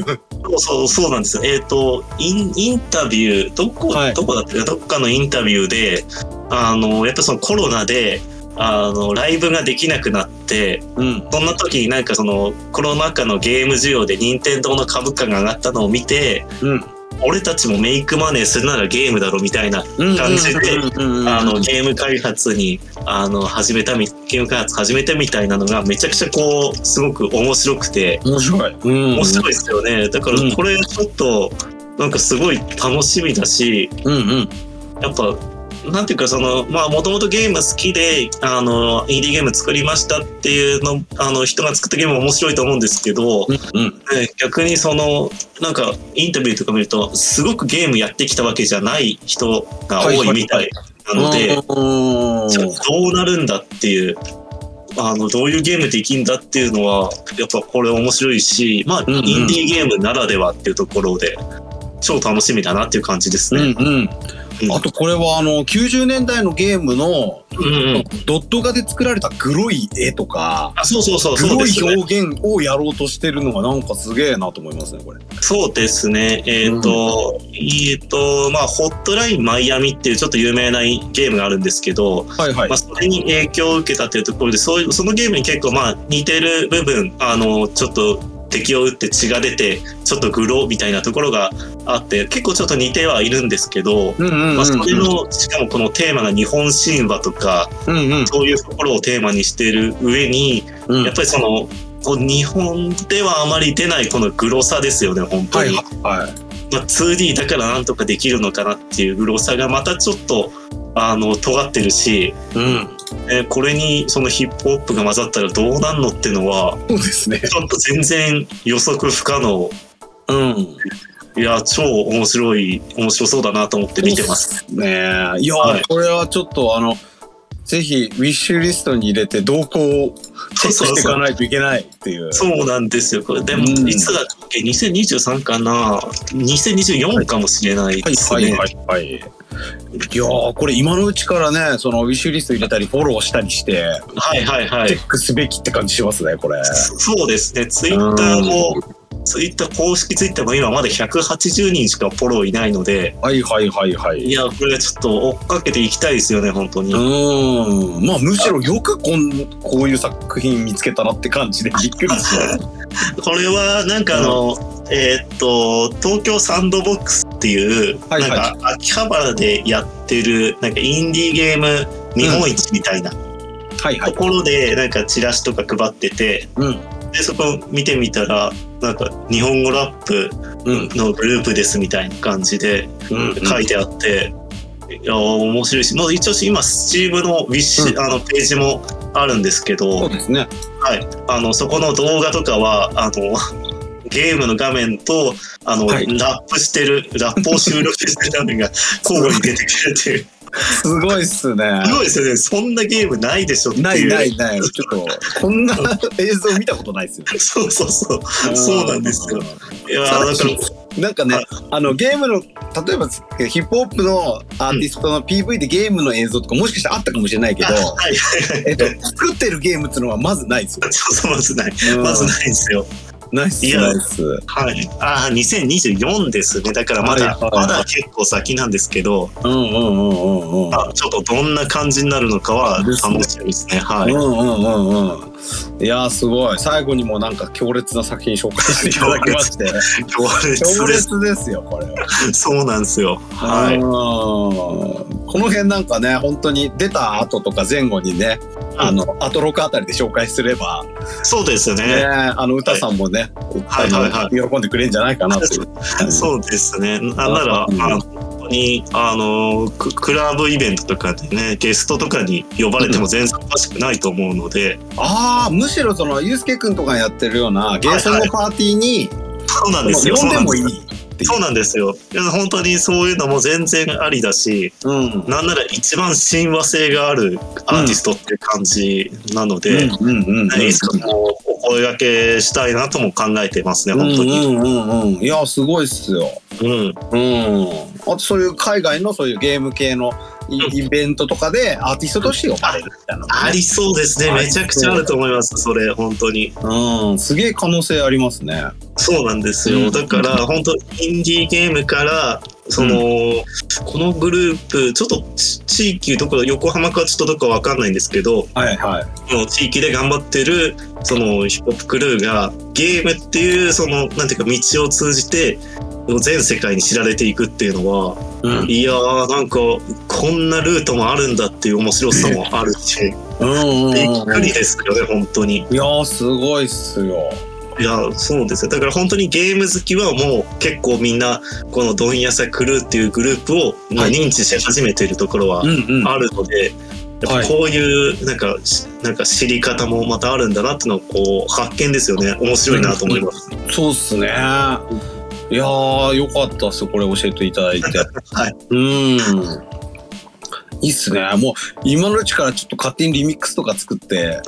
うそう、そうなんですよ。えっ、と、イン、インタビュー、どこ、はいどこだった？か、どっかのインタビューで、あの、やっぱそのコロナで、あの、ライブができなくなって、うん。そんな時になんかそのコロナ禍のゲーム需要で任天堂の株価が上がったのを見て、うん。俺たちもメイクマネーするならゲームだろみたいな、うん。感じでうんうんあのゲーム開発にあの始めたみゲーム開発始めたみたいなのがめちゃくちゃこうすごく面白くて面白い。うん。面白いですよね。だからうんこれちょっとなんかすごい楽しみだし、うんうん。やっぱなんていうかそのまあもともとゲーム好きであのインディーゲーム作りましたっていうのあの人が作ったゲームも面白いと思うんですけど、うんうん。ね逆にそのなんかインタビューとか見るとすごくゲームやってきたわけじゃない人が多いみたいなので、どうなるんだっていう。あのどういうゲームできんだっていうのはやっぱこれ面白いしまあ、うんうんインディーゲームならではっていうところで超楽しみだなっていう感じですね。うんうん。うんあとこれはあの90年代のゲームのうんうん、ドット画で作られた黒い絵とかあそうそうそうそう黒い。表現をやろうとしてるのがなんかすげえなと思いますねこれ。そうですね。えっ、と、えっ、と、まあ、ホットラインマイアミっていうちょっと有名なゲームがあるんですけど、はいはいまあ、。それに影響を受けたというところで、そういう、そのゲームに結構まあ似てる部分、あの、ちょっと敵を撃って血が出て、ちょっとグローみたいなところがあって、結構ちょっと似てはいるんですけど。まあ、それの、しかもこのテーマが日本神話とか、うんうんそういうところをテーマにしている上に、うん。やっぱりその、こう日本ではあまり出ないこのグロさですよね、本当に。はいはい。まあ、2D だからなんとかできるのかなっていうグロさがまたちょっとあの尖ってるし、うん。えーこれにそのヒップホップが混ざったらどうなんのっていうのはそうですね。ちょっと全然予測不可能うん。いや超面白い面白そうだなと思って見てます。ねえ。いや、はいこれはちょっとあの、ぜひウィッシュリストに入れて動向をチェックしていかないといけないっていう。そうなんですよこれでもうんいつだっけ？2023かな？2024かもしれないはいですね。はいはいはい。いやーこれ今のうちからねそのウィッシュリスト入れたりフォローしたりしてはいはいはいチェックすべきって感じしますねこれ。そそうですね、ツイッターも、ツイッター、公式ツイッターも今まだ180人しかフォローいないので、はいはいはいはい。いや、これちょっと追っかけていきたいですよね、本当に。うーんまあむしろよくこんこういう作品見つけたなって感じでびっくりして。これは、なんかあの、えーっと、東京サンドボックスっていう、はいはいなんか秋葉原でやってる、なんかインディーゲーム日本一みたいな。ところで、なんかチラシとか配ってて、うんで、そこ見てみたら、なんか日本語ラップうん。のグループですみたいな感じでうん。書いてあって、いやー面白いし、もう一応今、スチームのウィッシュ、うんあのページもあるんですけど、そうですね。はい、あのそこの動画とかはあのゲームの画面とあの、はい。ラップしてるラップを収録してる画面が交互に出てくるっていう。すごいっすね。すごいですよね。そんなゲームないでしょっていう。ないないない。ちょっと、こんな 映像見たことないですよ。そうそうそう。そうなんですよ。いやーだからなんかね、はい。あのゲームの例えばヒップホップのアーティストの PV でゲームの映像とかもしかしたらあったかもしれないけどえっと、作ってるゲームっていうのはまずないですよ。そうそうまずない。うん。まずないんですよナイスナイス。はいああ2024ですねだからまだ、はいはいまだ結構先なんですけど、うんうんうんうんうん。あちょっとどんな感じになるのかは楽しみですねはい、うんうんうんうん。いやーすごい。最後にもなんか強烈な作品紹介していただきまして。強烈強です烈ですよ、これは。そうなんですよはいうんこの辺なんかね、本当に出た後とか前後にね、あの、アトロクあたりで紹介すれば、そうですよね、ね。あの、歌さんもね、はいはいはい喜んでくれるんじゃないかなという。そうですね。なんなら、うんあの本当に、あの、ククラブイベントとかでね、ゲストとかに呼ばれても全然おかしくないと思うので、ああ、むしろその、ゆうすけくんとかやってるような、ゲーセンのパーティーに、そうなんですよ。呼んでもいいそうなんですそうなんですよ。本当にそういうのも全然ありだし、うん。なんなら一番親和性があるアーティストっていう感じなので、うんうんうんうん。ねいつかもうお声掛けしたいなとも考えてますね、本当に。うんうんうんうん。いや、すごいっすよ。うん。うん。あとそういう海外のそういうゲーム系のイイベントとかでアーティストとして呼ばれるみたいなのね、ありそうですね。めちゃくちゃあると思います、それ、本当に。うん、すげえ可能性ありますね。そうなんですよ。うんだから、本当インディーゲームから、その、このグループ、ちょっとち地域どこだ、横浜かちょっとどこかわかんないんですけど、はいはい。この地域で頑張ってる、そのヒップホップクルーが、ゲームっていう、その、なんていうか、道を通じて、全世界に知られていくっていうのは、うん。いやー、なんか、こんなルートもあるんだっていう面白さもあるし、うんうんうんびっくりですよね、本当に。いやーすごいっすよ。いや、そうですよ。だから本当にゲーム好きはもう結構みんな、このドンヤサクルーっていうグループを認知し始めているところはんうんあるので、やっぱこういうなんか、しなんか知り方もまたあるんだなっていうのをこう発見ですよね。面白いなと思います。そうっすね。いやーよかったっすこれ教えていただいて。はい。うん。いいっすね。もう今のうちからちょっと勝手にリミックスとか作って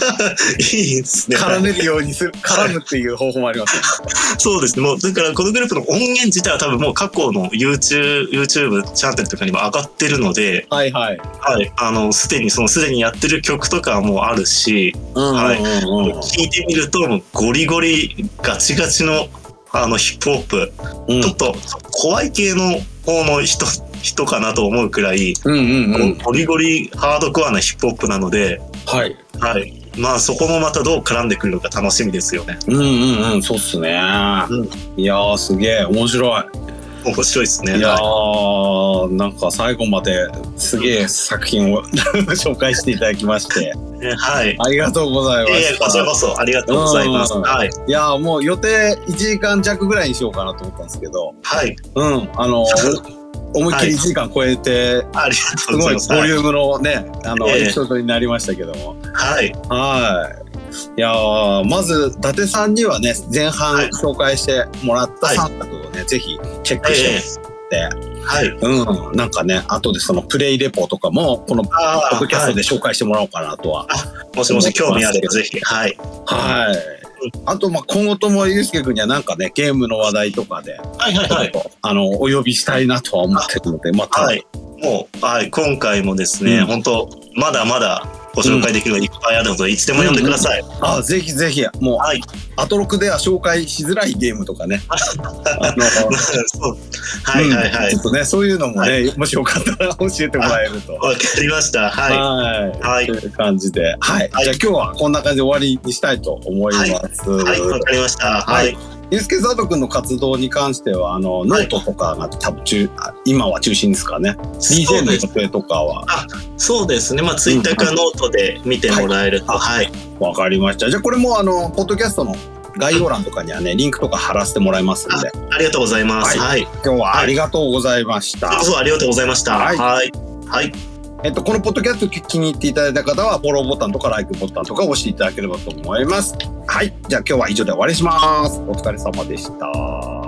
いいですね。絡めるようにする絡むっていう方法もありますね。そうですね。もう、だからこのグループの音源自体は多分もう過去の YouTube、YouTube チャンネルとかにも上がってるので、はいはい。はい。あの、すでに、そのすでにやってる曲とかはもうあるし、うんはいうんうんうん聞いてみるともうゴリゴリガチガチのあのヒップホップ、うんちょっと怖い系の方の人人かなと思うくらい、うんうんうん。ゴリゴリハードコアなヒップホップなので、はい。はい、まあそこもまたどう絡んでくるのか楽しみですよね。うんうんうん、そうっすね。うんいやー、すげえ、面白い。面白いですね。いやなんか最後まですげえ作品を 紹介していただきまして、はい。ありがとうございまええした。こちらこそありがとうございます。うんはい。いやー、もう予定1時間弱ぐらいにしようかなと思ったんですけど、はい。うん、あの、思いっきり1時間超えて、ありがすとうございます。ごいボリュームのね、あの、ええエピソードになりましたけども。はい。はい。いやーまず、伊達さんにはね、前半はい紹介してもらったはい3作をね、ぜひチェックしてええはい。うん、なんかね、後でそのプレイレポとかも、このポあッドキャストあ、で紹介してもらおうかなとは。もしもし興味あればぜひ。はい。はい。あと、まあ、今後ともゆうすけくんにはなんかね、ゲームの話題とかで、はいはいはい。あの、お呼びしたいなとは思ってるので、また、はい。もう、はい、今回もですね、うん本当まだまだご紹介できるのがいっぱいあるので、いつでも読んでください。あ、ぜひぜひ、もう、はい。アトロクでは紹介しづらいゲームとかね、はいはいはいうんちょ。っとね、そういうのもね、もしよかったら教えてもらえると。わかりました。ははい。はいという感じで。はい。はいじゃあ今日はこんな感じで終わりにしたいと思います。い。はい、わかりました。はい。 yusuke3rd君の活動に関しては、あの、ノートとかが多分中、あ今は中心ですかね。DJ の予定とかは。そうですね。まあ、ツイッターかノートで見てもらえると。はい。わかりました。じゃあこれもあの、ポッドキャストの概要欄とかにはね、リンクとか貼らせてもらいますので、ありがとうございます。ははい。今日はありがとうございました。こそありがとうございました。はいはい。えっと、このポッドキャスト気に入っていただいた方は、フォローボタンとかライクボタンとか押していただければと思います。はい。じゃあ今日は以上で終わりにします。お疲れ様でした。